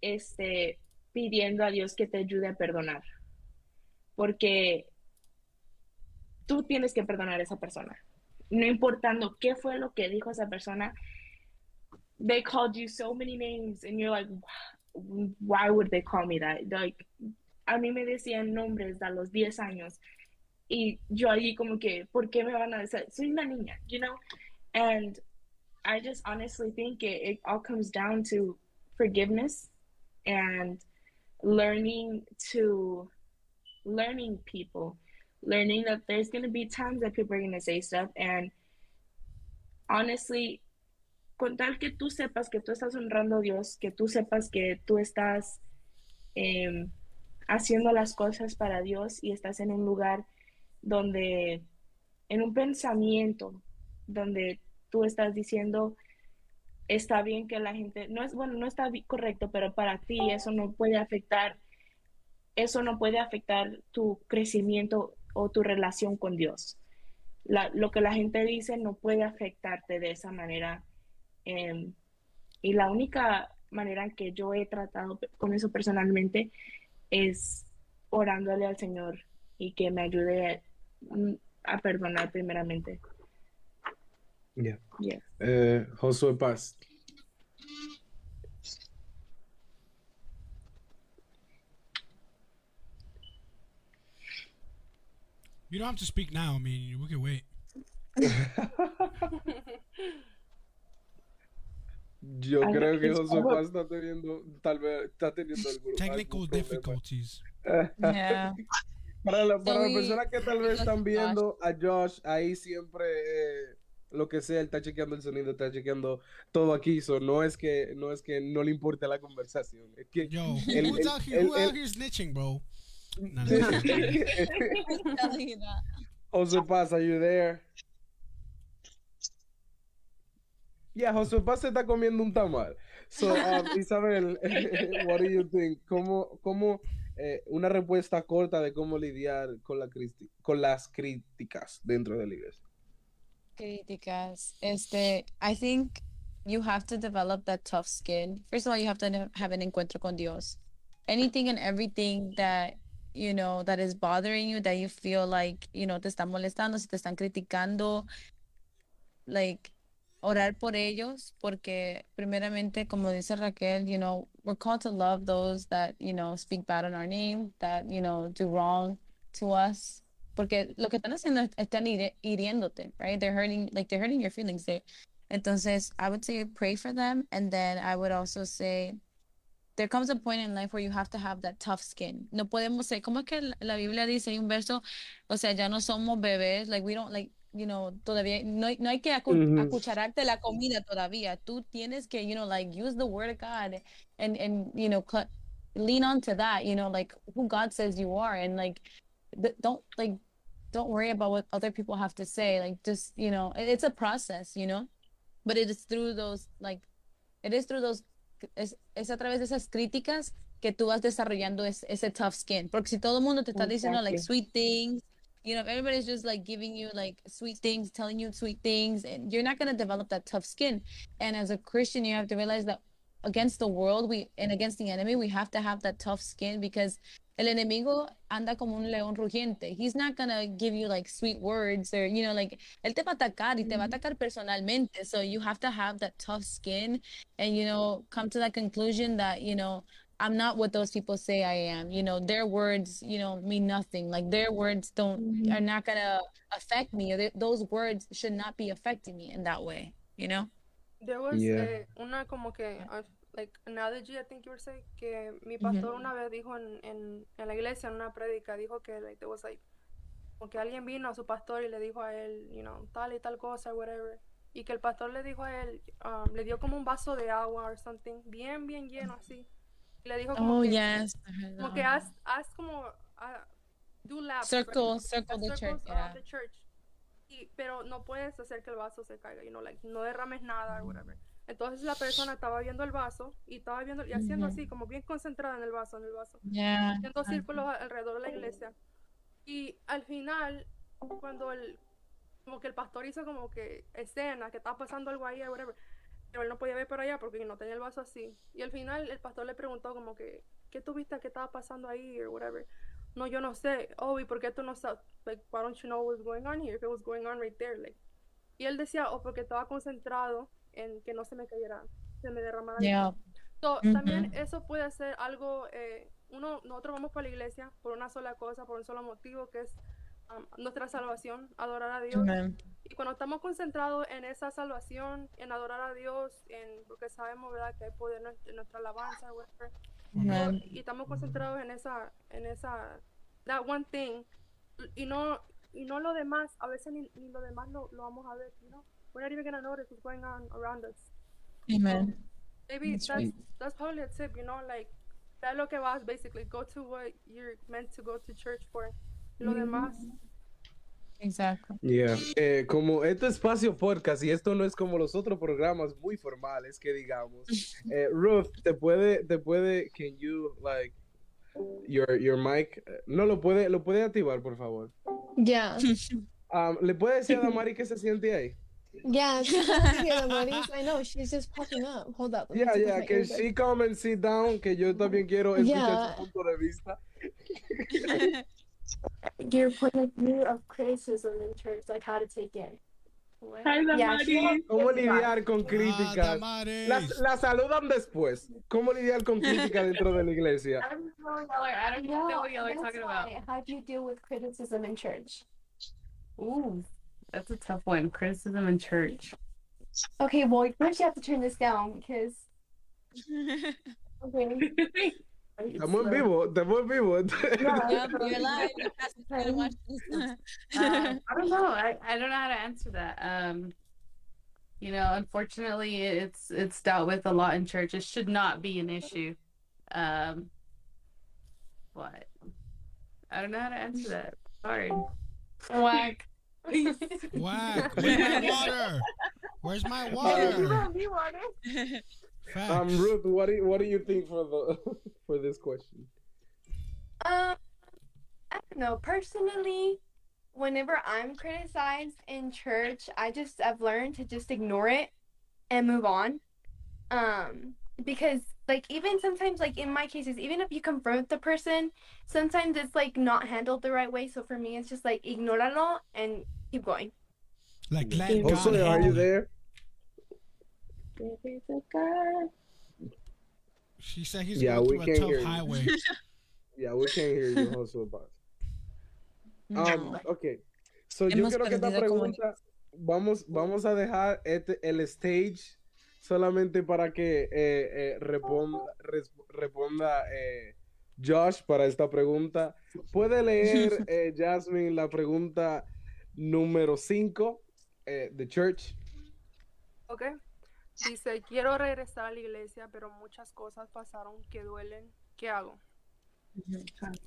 este, pidiendo a Dios que te ayude a perdonar. Porque tú tienes que perdonar a esa persona. No importando qué fue lo que dijo esa persona. They called you so many names and you're like, why would they call me that? Like, a mí me decían nombres a los 10 años y yo allí como que, ¿por qué me van a decir? Soy una niña, you know? And I just honestly think it, it all comes down to forgiveness and learning to learning people learning that there's going to be times that people are going to say stuff and honestly con tal que tú sepas que tú estás honrando a Dios que tú sepas que tú estás eh, haciendo las cosas para Dios y estás en un lugar donde en un pensamiento donde tú estás diciendo está bien que la gente no es bueno no está correcto pero para ti eso no puede afectar eso no puede afectar tu crecimiento o tu relación con Dios. La, lo que la gente dice no puede afectarte de esa manera. Eh, y la única manera en que yo he tratado con eso personalmente es orándole al Señor y que me ayude mm, a perdonar primeramente. Yeah. Yeah. Eh, Josué Paz. You don't have to speak now. I mean, we can wait. Yo Ay, creo que Josué Paz está teniendo, tal vez, está teniendo algún, Technical algún difficulties. Yeah. Para, la- para So las we- personas que tal vez están viendo a Josh, ahí siempre eh, lo que sea, él está chequeando el sonido, está chequeando todo aquí. So, no es que no es que no le importe la conversación. Es que Yo, El- who's el- out here? el- Who el- out here snitching, bro? Telling you that. José Paz, are you there? Yeah, José Paz se está comiendo un tamal. So, um, Isabel, what do you think? ¿Cómo, cómo eh, una respuesta corta de cómo lidiar con, la con las críticas dentro de la iglesia? Críticas. Este, I think you have to develop that tough skin. First of all, you have to have an encuentro con Dios. Anything and everything that, you know, that is bothering you, that you feel like, you know, te están molestando, si te están criticando, like, orar por ellos, porque primeramente, como dice Raquel, you know, we're called to love those that, you know, speak bad on our name, that, you know, do wrong to us. Porque lo que están haciendo es están hiri- hiriéndote, right? They're hurting, like they're hurting your feelings there. Entonces, I would say pray for them. And then I would also say, there comes a point in life where you have to have that tough skin. No podemos ser, como es que la- Biblia dice, hay un verso, o sea, ya no somos bebés, like we don't, like, you know, todavía, no, hay- no hay que acu- Ujú. acuchararte la comida todavía. Tú tienes que, you know, like, use the word of God and, and, you know, lean onto that, you know, like who God says you are. And like, don't, like, don't worry about what other people have to say. Like, just, you know, it- it's a process, you know, but it is through those, like, it is through those, es, es a través de esas críticas que tú vas desarrollando es, ese tough skin. Porque si todo el mundo te está diciendo, like, sweet things, you know, if everybody's just like giving you like sweet things, telling you sweet things, and you're not going to develop that tough skin. And as a Christian, you have to realize that against the world we and against the enemy, we have to have that tough skin because el enemigo anda como un león rugiente. He's not gonna give you like sweet words or you know like él te va a atacar y te va a atacar personalmente. So you have to have that tough skin and you know come to that conclusion that you know I'm not what those people say I am. You know their words you know mean nothing. Like their words don't are not gonna affect me. Or they- those words should not be affecting me in that way. You know. There was Yeah. eh, una como que, like, analogy, I think you were saying, que mi pastor una vez dijo en, en, en la iglesia, en una prédica, dijo que, like, there was, like, como que alguien vino a su pastor y le dijo a él, you know, tal y tal cosa, whatever. Y que el pastor le dijo a él, um, le dio como un vaso de agua or something, bien, bien lleno así. Y le dijo como Oh que, yes. Como que haz, haz como, ah, do laps, right? Circle, circle the Haz church. Yeah. the church. Y, pero no puedes hacer que el vaso se caiga, you know, like, no derrames nada, or whatever. Entonces la persona estaba viendo el vaso y estaba viendo y haciendo así, como bien concentrada en el vaso, en el vaso, Yeah. haciendo círculos alrededor de la iglesia. Y al final, cuando el, como que el pastor hizo como que escena, que estaba pasando algo ahí, whatever, pero él no podía ver por allá porque no tenía el vaso así. Y al final el pastor le preguntó como que, ¿qué tuviste que estaba pasando ahí, or whatever? No, yo no sé. Oh, ¿y por qué tú no sabes? Like, why don't you know what was going on here? If it was going on right there, like. Y él decía, oh, porque estaba concentrado en que no se me cayera, se me derramara. Yeah. vaso". So, Ujú. También eso puede ser algo, eh, uno, nosotros vamos para la iglesia por una sola cosa, por un solo motivo, que es um, nuestra salvación, adorar a Dios. Amen. Y cuando estamos concentrados en esa salvación, en adorar a Dios, en porque sabemos, ¿verdad?, que hay poder en nuestra- alabanza, whatever, y estamos concentrados en esa, en esa, that one thing, y no, y no lo demás, a veces ni, ni lo demás lo, lo vamos a ver, know, we're not even gonna notice what's going on around us. Amen. Maybe That's that's right. that's probably a tip, you know, like, ve lo que vas, basically, go to what you're meant to go to church for. Lo demás, Exactly. Yeah. Eh, como este espacio podcast y esto no es como los otros programas muy formales que digamos. Eh, Ruth, te puede, te puede, can you like your your mic? No lo puede, lo puede activar por favor. Yeah. Um, ¿Le puede decir a Damari que se siente ahí? Yeah, Damaris. I know, she's just popping up. Hold up. Yeah, yeah, can earbud. she come and sit down? Que yo también quiero escuchar Yeah. su punto de vista. Your point of view of criticism in church, like how to take it. Hi, Yeah, ¿Cómo lidiar con Ah, críticas? Damaris. Las, las saludan después. ¿Cómo lidiar con críticas dentro de la iglesia? I don't know what y'all are, I don't know what y'all are talking about. How do you deal with criticism in church? Ooh, that's a tough one. Criticism in church. Okay, well, first you have to turn this down because. Okay. Estamos en vivo, estamos en vivo. Yep, you're live. You have to try to watch this. Um, I don't know. I, I don't know how to answer that. Um, you know, unfortunately, it's it's dealt with a lot in church. It should not be an issue. Um, but I don't know how to answer that. Sorry. Whack. Whack. Where's my water? Where's my water? you don't Um, Ruth, what do you, what do you think for the for this question? Um, I don't know. Personally, whenever I'm criticized in church, I just I've learned to just ignore it and move on. Um, because like even sometimes like in my cases, even if you confront the person, sometimes it's like not handled the right way. So for me, it's just like ignorarlo and keep going. Like let God Also, are you there? She said he's Yeah, going we through a can't tough hear you. highway. Yeah, we can't hear you, Josué Paz. Um, ok. So yo Hemos creo que esta perdido pregunta vamos, vamos a dejar este, el stage solamente para que eh, eh, responda, res- responda eh, Josh para esta pregunta. ¿Puede leer, eh, Jasmine, la pregunta número 5 de Church? Ok. Dice, quiero regresar a la iglesia, pero muchas cosas pasaron que duelen. ¿Qué hago?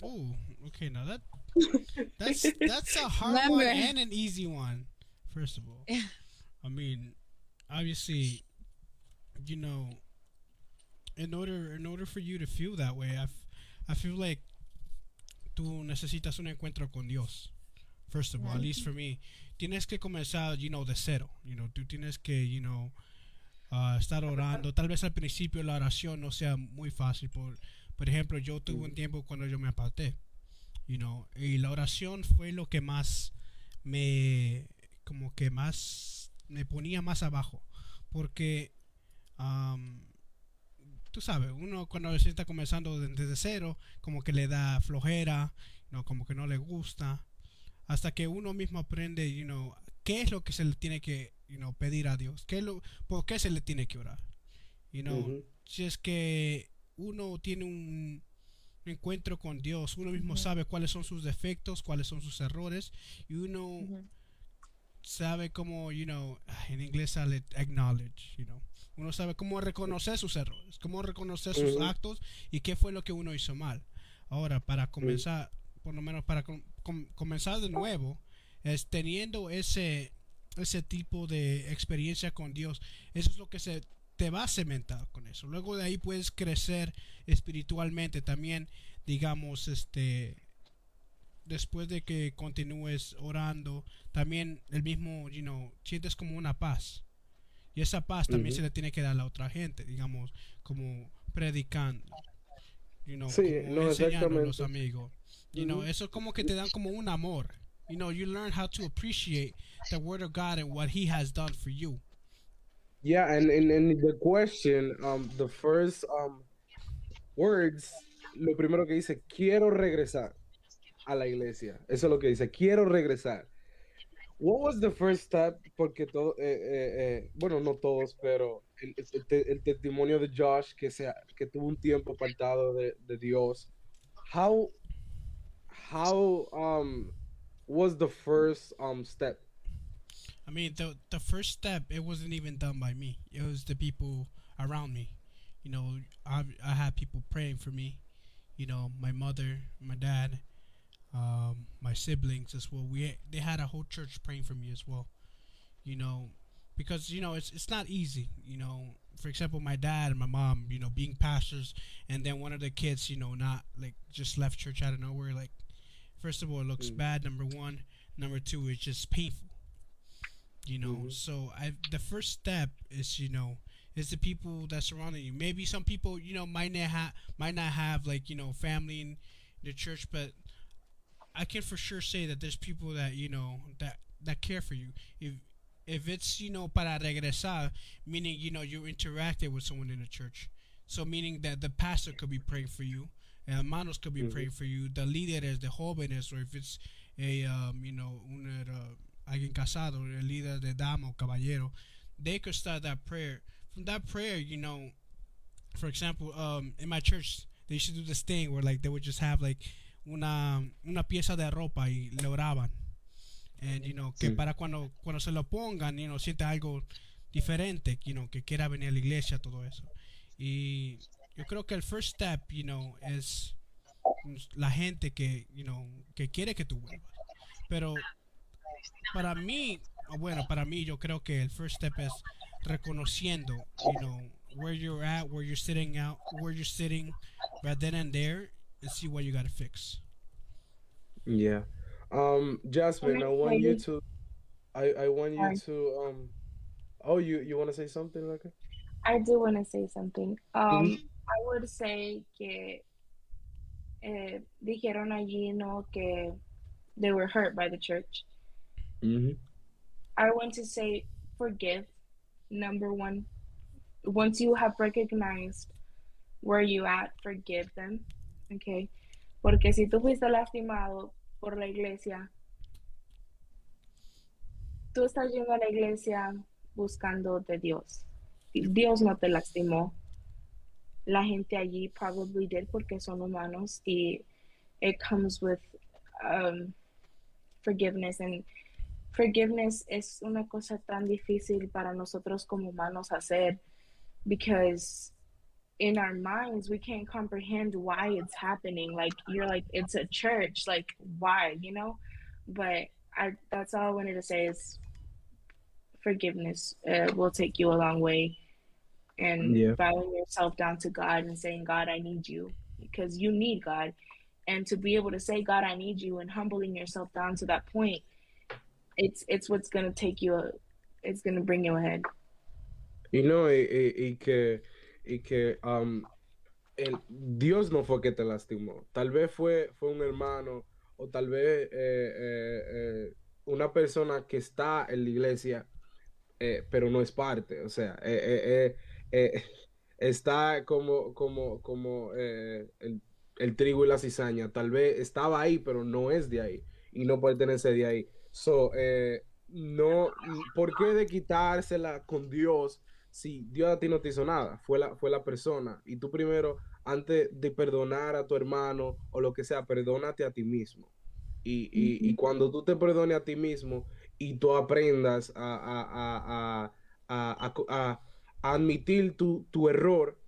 Oh, okay. Now that that's that's a hard one and an easy one. First of all, I mean, obviously, you know, in order in order for you to feel that way, I, f- I feel like tú necesitas un encuentro con Dios. First of all, at least for me, tienes que comenzar, you know, de cero. You know, tú tienes que, you know, uh, estar orando. Tal vez al principio la oración no sea muy fácil. Por, por ejemplo, yo tuve un tiempo cuando yo me aparté, you know, y la oración fue lo que más me, como que más, me ponía más abajo. Porque, um, tú sabes, uno cuando se está comenzando de- desde cero, como que le da flojera, no, como que no le gusta, hasta que uno mismo aprende, you know, qué es lo que se le tiene que, you know, pedir a Dios, qué es lo, por qué se le tiene que orar, you know, si es que uno tiene un encuentro con Dios, uno mismo sabe cuáles son sus defectos, cuáles son sus errores, y uno sabe cómo, you know, en inglés sale acknowledge, you know. Uno sabe cómo reconocer sus errores, cómo reconocer sus actos y qué fue lo que uno hizo mal. Ahora, para comenzar, por lo menos para com- com- comenzar de nuevo, es teniendo ese, ese tipo de experiencia con Dios. Eso es lo que se te va a cementar con eso. Luego de ahí puedes crecer espiritualmente también, digamos, este después de que continúes orando, también el mismo, you know, sientes como una paz. Y esa paz también Ujú. se le tiene que dar a la otra gente, digamos, como predicando. You know, Sí, como no, enseñando a los amigos. You know, Ujú. eso como que te dan como un amor. You know, you learn how to appreciate the word of God and what he has done for you. Yeah, and in, in the question, um, the first um, words, lo primero que dice, quiero regresar a la iglesia. Eso es lo que dice, quiero regresar. What was the first step? Porque todo, eh, eh, eh, bueno, no todos, pero el, el el testimonio de Josh, que, sea, que tuvo un tiempo apartado de, de Dios. How, how um, was the first um, step? I mean, the the first step it wasn't even done by me. It was the people around me. You know, I I had people praying for me. You know, my mother, my dad, um, my siblings as well. We they had a whole church praying for me as well. You know, because you know it's it's not easy. You know, for example, my dad and my mom, you know, being pastors, and then one of the kids, you know, not like just left church out of nowhere. Like, first of all, it looks Mm. bad. Number one, number two, it's just painful You know, Mhm. so I the first step is you know is the people that surrounding you. Maybe some people you know might not have might not have like you know family in the church, but I can for sure say that there's people that you know that that care for you. If if it's you know para regresar, meaning you know you interacted with someone in the church, so meaning that the pastor could be praying for you, and hermanos could be Mhm. praying for you, the líderes, the jóvenes, or if it's a um, you know un uh, alguien casado, el líder de dama o caballero, they could start that prayer. From that prayer, you know, for example, um, in my church, they used to do this thing where like they would just have like una una pieza de ropa y le oraban. And you know, que Sí. para cuando cuando se lo pongan, you know, siente algo diferente, you know, que quiera venir a la iglesia, todo eso. Y yo creo que el first step, you know, es la gente que, you know, que quiere que tú vuelvas. Pero para mí, bueno, para mí yo creo que el first step es reconociendo, you know, where you're at, where you're sitting out, where you're sitting right then and there and see what you got to fix. Yeah. Um, Jasmine, I want you to, I, I want you to, um, oh, you, you want to say something, like I do want to say something. Um, I would say que eh, dijeron allí, no, que they were hurt by the church. Mm-hmm. I want to say forgive. Number one, once you have recognized where you at, forgive them. Okay. Porque si tú fuiste lastimado por la iglesia, tú estás yendo a la iglesia buscando de Dios. Dios no te lastimó. La gente allí probably did porque son humanos y it comes with um, forgiveness and forgiveness es una cosa tan difícil para nosotros como humanos hacer because in our minds we can't comprehend why it's happening. Like you're like it's a church. Like why you know? But i that's all i wanted to say is forgiveness uh, will take you a long way. And Yeah. bowing yourself down to god and saying god i need you because you need god. And to be able to say god i need you and humbling yourself down to that point it's it's what's gonna take you a, it's gonna bring you ahead. You know it, it, y que, y que el, Dios no fue que te lastimó. Tal vez fue, fue un hermano o tal vez eh, eh, eh, una persona que está en la iglesia, pero no es parte. O sea, está como, como, como el, trigo y la cizaña. Tal vez estaba ahí, pero no es de ahí y no pertenece de ahí. So, no, ¿por qué de quitársela con Dios si Dios a ti no te hizo nada? Fue la, fue la persona. Y tú primero, antes de perdonar a tu hermano o lo que sea, perdónate a ti mismo. Y, y- y cuando tú te perdones a ti mismo y tú aprendas a, a- a- a- admitir tu, tu error,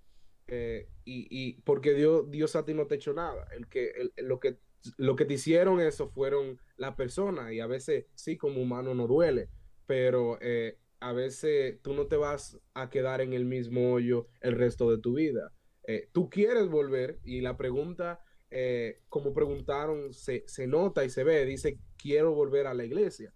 eh, y, y porque Dios, Dios a ti no te echó nada. El que, el- lo que, lo que te hicieron eso fueron la persona y a veces sí como humano no duele, pero eh, a veces tú no te vas a quedar en el mismo hoyo el resto de tu vida. Eh, tú quieres volver y la pregunta, eh, como preguntaron, se, se nota y se ve, dice, quiero volver a la iglesia.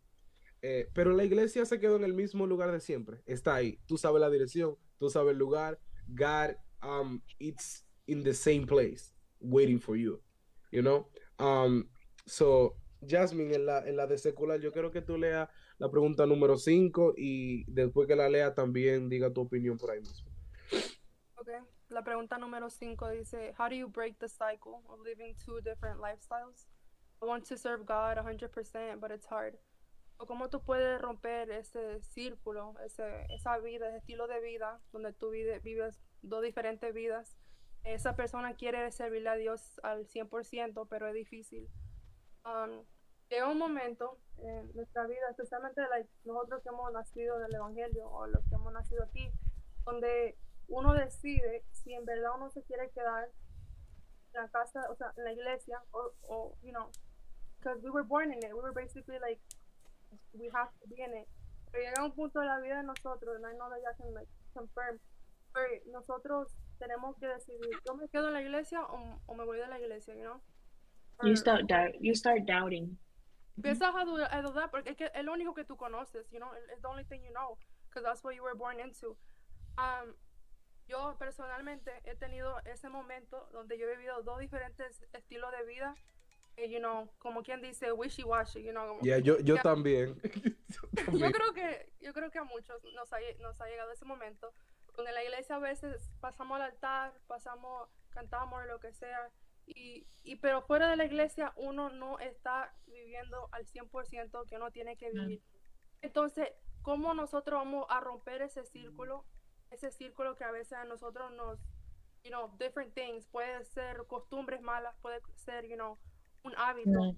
Eh, pero la iglesia se quedó en el mismo lugar de siempre. Está ahí. Tú sabes la dirección, tú sabes el lugar. God, um, it's in the same place, waiting for you. You know? Um, so, Jasmine, en la, en la de secular, yo quiero que tú leas la pregunta número 5 y después que la lea también diga tu opinión por ahí mismo. Okay. La pregunta número 5 dice, How do you break the cycle of living two different lifestyles? I want to serve God 100%, but it's hard. O cómo tú puedes romper ese círculo, ese, esa vida, ese estilo de vida, donde tú vive- vives dos diferentes vidas. Esa persona quiere servirle a Dios al 100%, pero es difícil. Um, llega un momento en nuestra vida, especialmente like, nosotros que hemos nacido del Evangelio o los que hemos nacido aquí, donde uno decide si en verdad uno se quiere quedar en la casa, o sea, en la iglesia, o, o you know, because we were born in it, we were basically like, we have to be in it. Pero llega un punto de la vida de nosotros, and I know that you can like confirm, where nosotros tenemos que decidir, yo me quedo en la iglesia o, o me voy de la iglesia, you know? you start you start doubting Empiezas a dudar, a dudar porque es que es lo único que tú conoces, you know, it's the only thing you know, because that's what you were born into. Um, yo personalmente he tenido ese momento donde yo he vivido dos diferentes estilos de vida, y, you know, como quien dice wishy-washy, you know, como, Yeah, yo, yo también. yo también. creo que yo creo que a muchos nos ha, nos ha llegado ese momento donde en la iglesia a veces pasamos al altar, pasamos, cantamos lo que sea, y, y pero fuera de la iglesia uno no está viviendo al 100% que uno tiene que vivir. Entonces, ¿cómo nosotros vamos a romper ese círculo? Ese círculo que a veces a nosotros nos, you know, different things, puede ser costumbres malas, puede ser, you know, un hábito.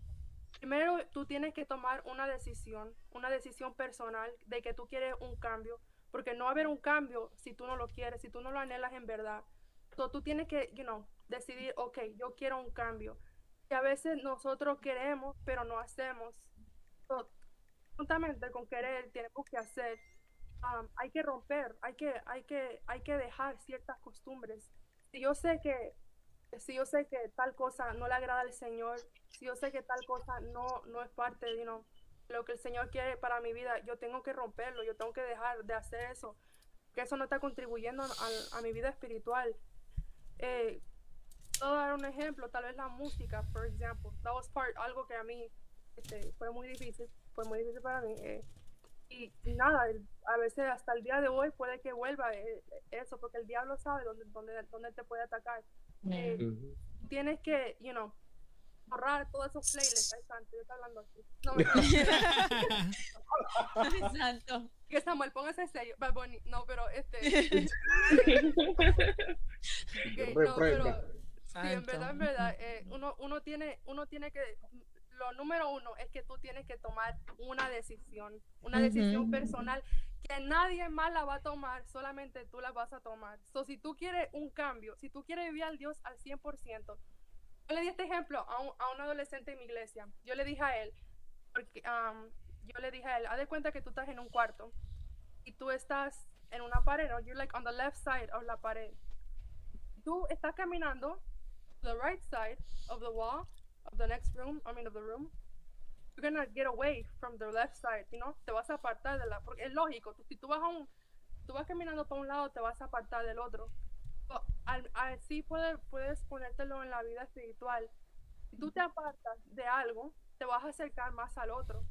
Primero, tú tienes que tomar una decisión, una decisión personal de que tú quieres un cambio, porque no va a haber un cambio si tú no lo quieres, si tú no lo anhelas en verdad. So, tú tienes que, you know, decidir, ok, yo quiero un cambio. Y a veces nosotros queremos, pero no hacemos. Juntamente con querer, tenemos que hacer. Um, hay que romper, hay que, hay que, hay que dejar ciertas costumbres. Si yo sé que si yo sé que tal cosa no le agrada al Señor, si yo sé que tal cosa no, no es parte de lo que el Señor quiere para mi vida, yo tengo que romperlo, yo tengo que dejar de hacer eso, que eso no está contribuyendo a, a mi vida espiritual. Eh, puedo dar un ejemplo, tal vez la música, por ejemplo, that was part, algo que a mí este, fue muy difícil, fue muy difícil para mí. eh, y, nada, el- a veces hasta el día de hoy puede que vuelva eh, eso, porque el diablo sabe dónde, dónde, dónde te puede atacar. Eh, Ujú. tienes que, you know, borrar todos esos playlists. Ay, santo, yo estoy hablando así. No, no. Santo. que Samuel, ponga ese sello. Bad Bunny. No, pero este. que, no, Reprenda. Sí, en verdad, en verdad, eh, uno, uno tiene, uno tiene que, lo número uno es que tú tienes que tomar una decisión, una decisión Ujú. personal que nadie más la va a tomar, solamente tú la vas a tomar. So, si tú quieres un cambio, si tú quieres vivir al Dios al 100%, yo le di este ejemplo a un, a un adolescente en mi iglesia. Yo le dije a él, porque um, yo le dije a él, haz de cuenta que tú estás en un cuarto y tú estás en una pared, ¿no? You're like on the left side of la pared. Tú estás caminando the right side of the wall of the next room, I mean of the room. You're gonna get away from the left side, you know? Te vas a apartar de la, porque es lógico, tú, si tú vas a un, tú vas caminando para un lado, te vas a apartar del otro. Al- así puedes, puedes ponértelo en la vida espiritual. Si tú te apartas de algo, te vas a acercar más al otro.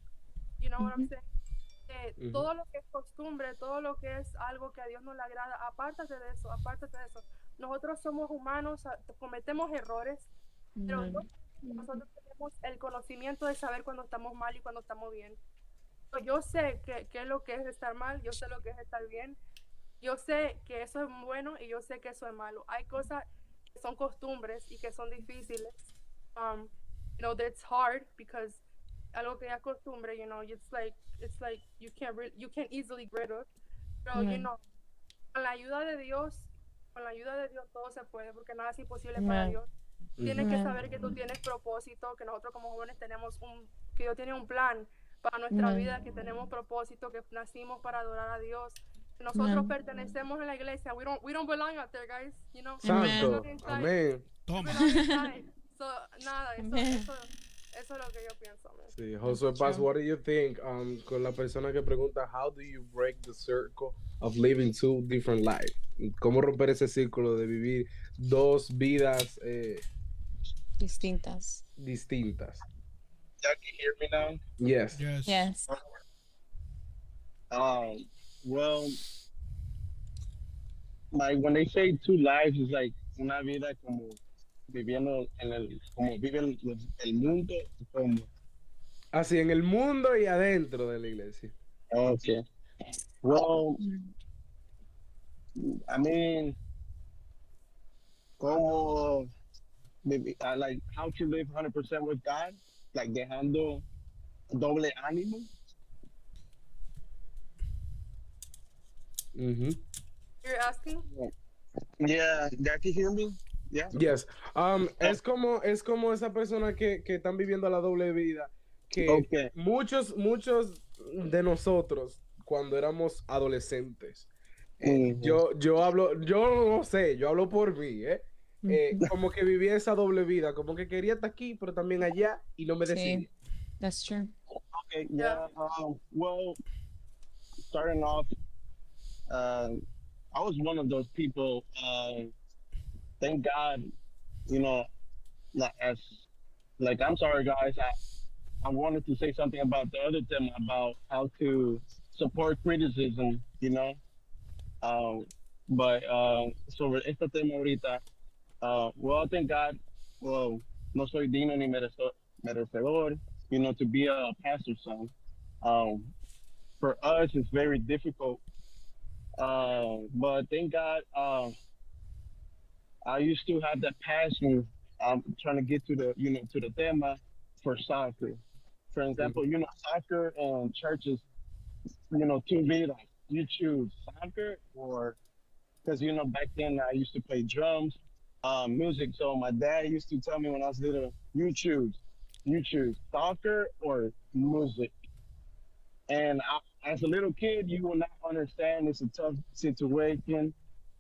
You know what I'm saying? Eh, Ujú. Todo lo que es costumbre, todo lo que es algo que a Dios no le agrada, apártate de eso, apártate de eso. Nosotros somos humanos, cometemos errores, pero Ujú. no- nosotros tenemos el conocimiento de saber cuando estamos mal y cuando estamos bien. Yo sé que, qué es lo que es estar mal, yo sé lo que es estar bien, yo sé que eso es bueno y yo sé que eso es malo. Hay cosas que son costumbres y que son difíciles. Um, you know, that's hard because algo que ya costumbre, you know, it's like it's like you can't you can't easily get of. Pero you Ujú. know, con la ayuda de Dios, con la ayuda de Dios todo se puede porque nada es imposible para Amen. Dios. Tienes que Amen. saber que tú tienes propósito, que nosotros como jóvenes tenemos un, que Dios tiene un plan para nuestra Amen. vida, que tenemos propósito, que nacimos para adorar a Dios. Nosotros pertenecemos a la iglesia. We don't, we don't belong out there, guys. You know. Santo. Amén. Toma. So, nada, eso, eso, eso es lo que yo pienso. man. Sí, Josué Paz, what do you think um, con la persona que pregunta how do you break the circle of living two different lives? ¿Cómo romper ese círculo de vivir dos vidas eh, Distintas. distintas? Can hear me now? Yes. Yes. Yes. Um, well, like when they say two lives, it's like una vida como viviendo en el, como viven los- el mundo, como, Así, en el mundo y adentro de la iglesia. okay. Well, I mean, como, vivi- uh, like how to live 100% with God, like dejando doble ánimo. Ujú. You're asking? Yeah, y'all can hear me? Yeah. Yes. Um, es como es como esa persona que, que están viviendo la doble vida que Okay. muchos muchos de nosotros cuando éramos adolescentes eh, yo yo hablo yo no sé yo hablo por mí ¿eh? Eh, como que vivía esa doble vida como que quería estar aquí pero también allá y no me Sí. decidía That's true. Okay, yeah. Um, well, starting off, uh, I was one of those people. Thank God, you know, like as like I'm sorry, guys. I I wanted to say something about the other thing about how to support criticism, you know. Um, but uh, sobre este tema ahorita, uh, well, thank God, well, no soy digno ni merecedor, you know, to be a pastor's son. Um, for us, it's very difficult. Uh, but thank God, uh, I used to have that passion. um, trying to get to the, you know, to the tema for soccer. For example, you know, soccer and churches, you know, two vidas. You choose soccer or, because, you know, back then I used to play drums, um, music. So my dad used to tell me when I was little, you choose, you choose soccer or music. And I, as a little kid, you will not understand. It's a tough situation.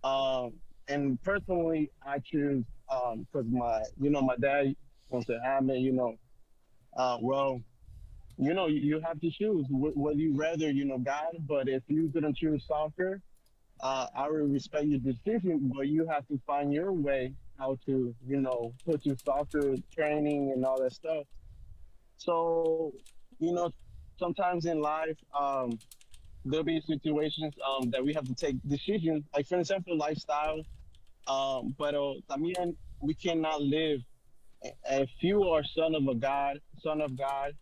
Um, and personally, I choose because my, you know, my dad wants to have me, you know, uh, well, you know, you, have to choose wh- whether you rather, you know, God. But if you didn't choose soccer, uh, I would respect your decision, but you have to find your way how to, you know, put your soccer training and all that stuff. So, you know, sometimes in life, um, there'll be situations um, that we have to take decisions, like for example, lifestyle. Um, pero también we cannot live. If you are son of a God, son of God,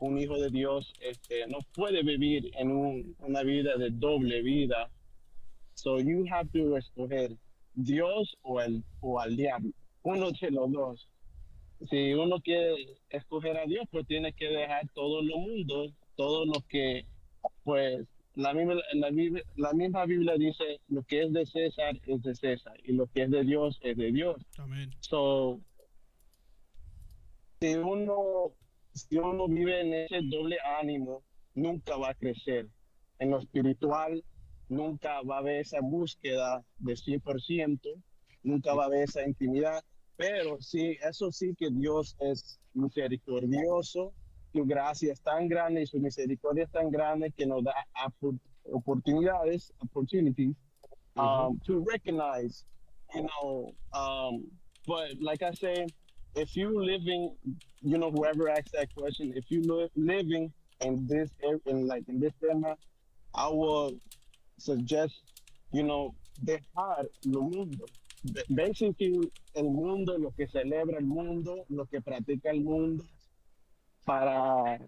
un hijo de Dios, este, no puede vivir en un- una vida de doble vida. So you have to escoger Dios o, el, o al diablo, uno de los dos. Si uno quiere escoger a Dios, pues tiene que dejar todo lo mundo, todo lo que, pues, la misma, la, la misma Biblia dice, lo que es de César es de César y lo que es de Dios es de Dios. Amén. So, si uno, si uno vive en ese doble ánimo, nunca va a crecer. En lo espiritual, nunca va a haber esa búsqueda de 100%, nunca va a haber esa intimidad. Pero sí, eso sí que Dios es misericordioso, su gracia es tan grande y su misericordia es tan grande que nos da oportunidades, opportunities, um, to recognize, you know, um, but like I say, if you living, you know, whoever asked that question, if you live living in this in like in this tema, I would suggest, you know, dejar lo mundo. Ba- Basically, el mundo, lo que celebra el mundo, lo que practica el mundo, para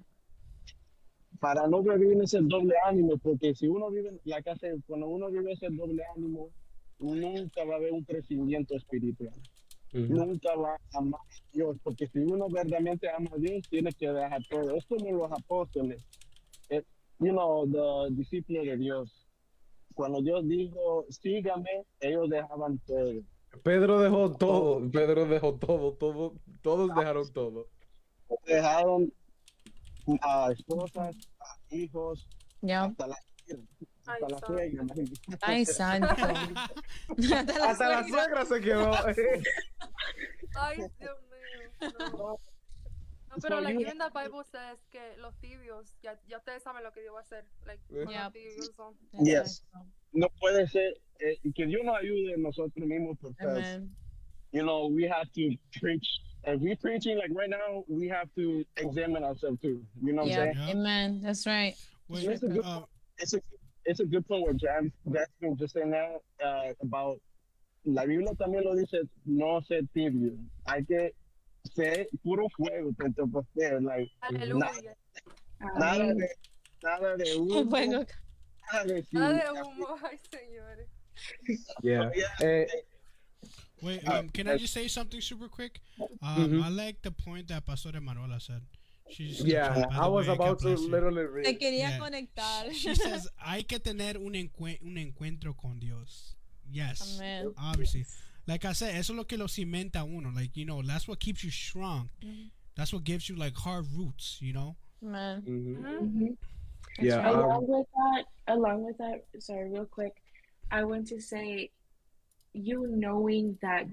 para no vivir en ese doble ánimo, porque si uno vive, la casa, cuando uno vive ese doble ánimo, nunca va a haber un crecimiento espiritual. Nunca va a amar a Dios, porque si uno verdaderamente ama a Dios, tiene que dejar todo. Es como los apóstoles, eh, you know, the discípulos de Dios. Cuando Dios dijo, sígame, ellos dejaban todo. Pedro dejó todo, Pedro dejó todo, todo, todos dejaron todo. Dejaron a esposas, a hijos, Yeah. hasta la, hasta la suegra. Ay, santo. Hasta la suegra se quedó. Ay, Dios mío. No, No, pero even the Bible says que los tibios, ya, ya ustedes saben lo que Dios va a hacer. Like, los tibios son. Yes. No puede ser, eh, y que Dios nos ayude nosotros mismos porque, you know, we have to preach. If we preaching like right now, we have to examine ourselves too. You know what Yeah. I'm saying? Yeah. Amen. That's right. Wait, It's a good, uh, it's a, it's a good point what Jam, Jasmine just saying now uh, about la Biblia también lo dice, no ser tibio. Hay que ser puro fuego, pentecostés, like, Aleluya. nada de, nada de humo, Bueno, nada de Nada de humo, ay, señores. Yeah. Eh, Wait, um, can I just say something super quick? Um, Mhm. I like the point that Pastor Emanuela said. She's yeah, I was way, about to literally read. te quería Yeah. conectar. She says, hay que tener un, encue- un encuentro con Dios. Yes. Amen. Obviously. Like I said, eso es lo que lo cimenta uno. Like, you know, that's what keeps you strong. That's what gives you, like, hard roots, you know? Amen. Mhm. Mhm. Yeah. along um, with that, along with that, sorry, real quick, I want to say, you knowing that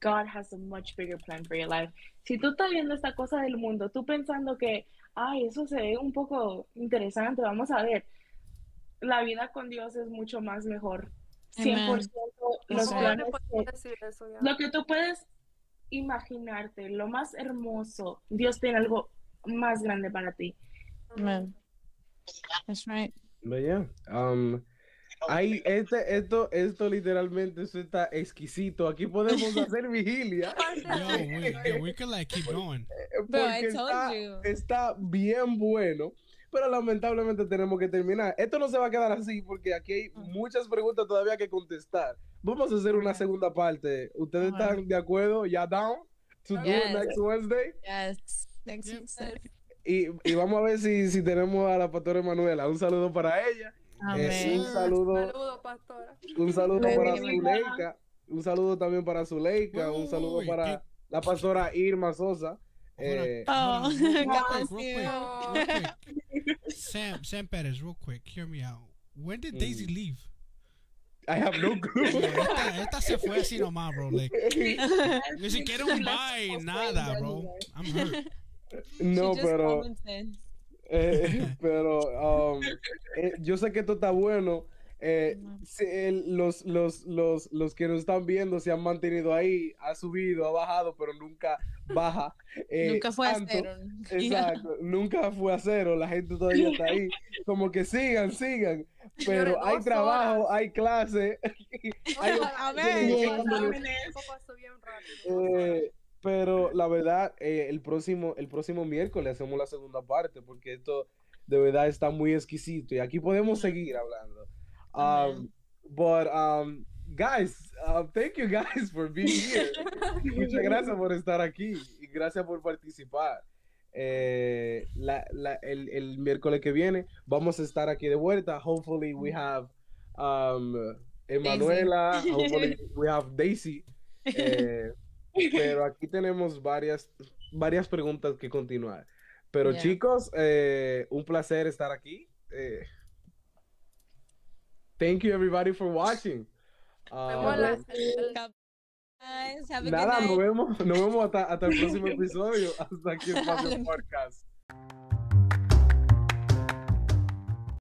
God has a much bigger plan for your life. Si tú estás viendo esta cosa del mundo, tú pensando que, ay, eso se ve un poco interesante, vamos a ver. La vida con Dios es mucho más mejor. 100% los ¿Cómo planes que- decir eso ya? lo que tú puedes imaginarte, lo más hermoso, Dios tiene algo más grande para ti. Amen. That's right. But yeah, um, hay este, esto, esto literalmente eso está exquisito. Aquí podemos hacer vigilia. Yo, we, we could like keep going. Bro, I porque told está, you. está bien bueno. Pero lamentablemente tenemos que terminar. Esto no se va a quedar así porque aquí hay muchas preguntas todavía que contestar. Vamos a hacer una segunda parte. ¿Ustedes están de acuerdo? ¿Ya down? To do it Yes. next Wednesday. Yes. Next. Wednesday. Y, y vamos a ver si, si tenemos a la pastora Manuela. Un saludo para ella. Eh, un saludo, Saludos, pastora. un saludo para. Zuleika. Un saludo también para Zuleika. Uy, Un saludo para qué- la pastora Irma Sosa. Eh, Oh, real, quick, real quick. Sam, Sam Perez, real quick, hear me out. When did Daisy Mm. leave? I have no clue. Esta, esta se fue así nomás, bro. Like, ni siquiera un bye, nada, bro. I'm hurt. no, pero, commented. Eh, pero um, eh, yo sé que esto está bueno. Eh, si los, los, los, los que nos están viendo se han mantenido ahí, ha subido, ha bajado, pero nunca baja. eh, Nunca fue a tanto. cero. Exacto, nunca fue a cero, la gente todavía está ahí. Como que sigan, sigan. Pero hay trabajo, horas. hay clase. hay Amén. ocasiones- Pero la verdad, eh, el próximo, el próximo miércoles hacemos la segunda parte porque esto de verdad está muy exquisito y aquí podemos seguir hablando. Um, but um, guys, uh, thank you guys for being here. Muchas gracias por estar aquí y gracias por participar. Eh, la, la, el, el miércoles que viene vamos a estar aquí de vuelta. Hopefully we have um, Emanuela. Hopefully we have Daisy. Eh, pero aquí tenemos varias, varias preguntas que continuar. Pero Yeah. chicos, eh, un placer estar aquí. Eh, thank you everybody for watching. El- a nada, nos vemos, nos vemos hasta, hasta el próximo episodio. Hasta aquí Dale. Podcast.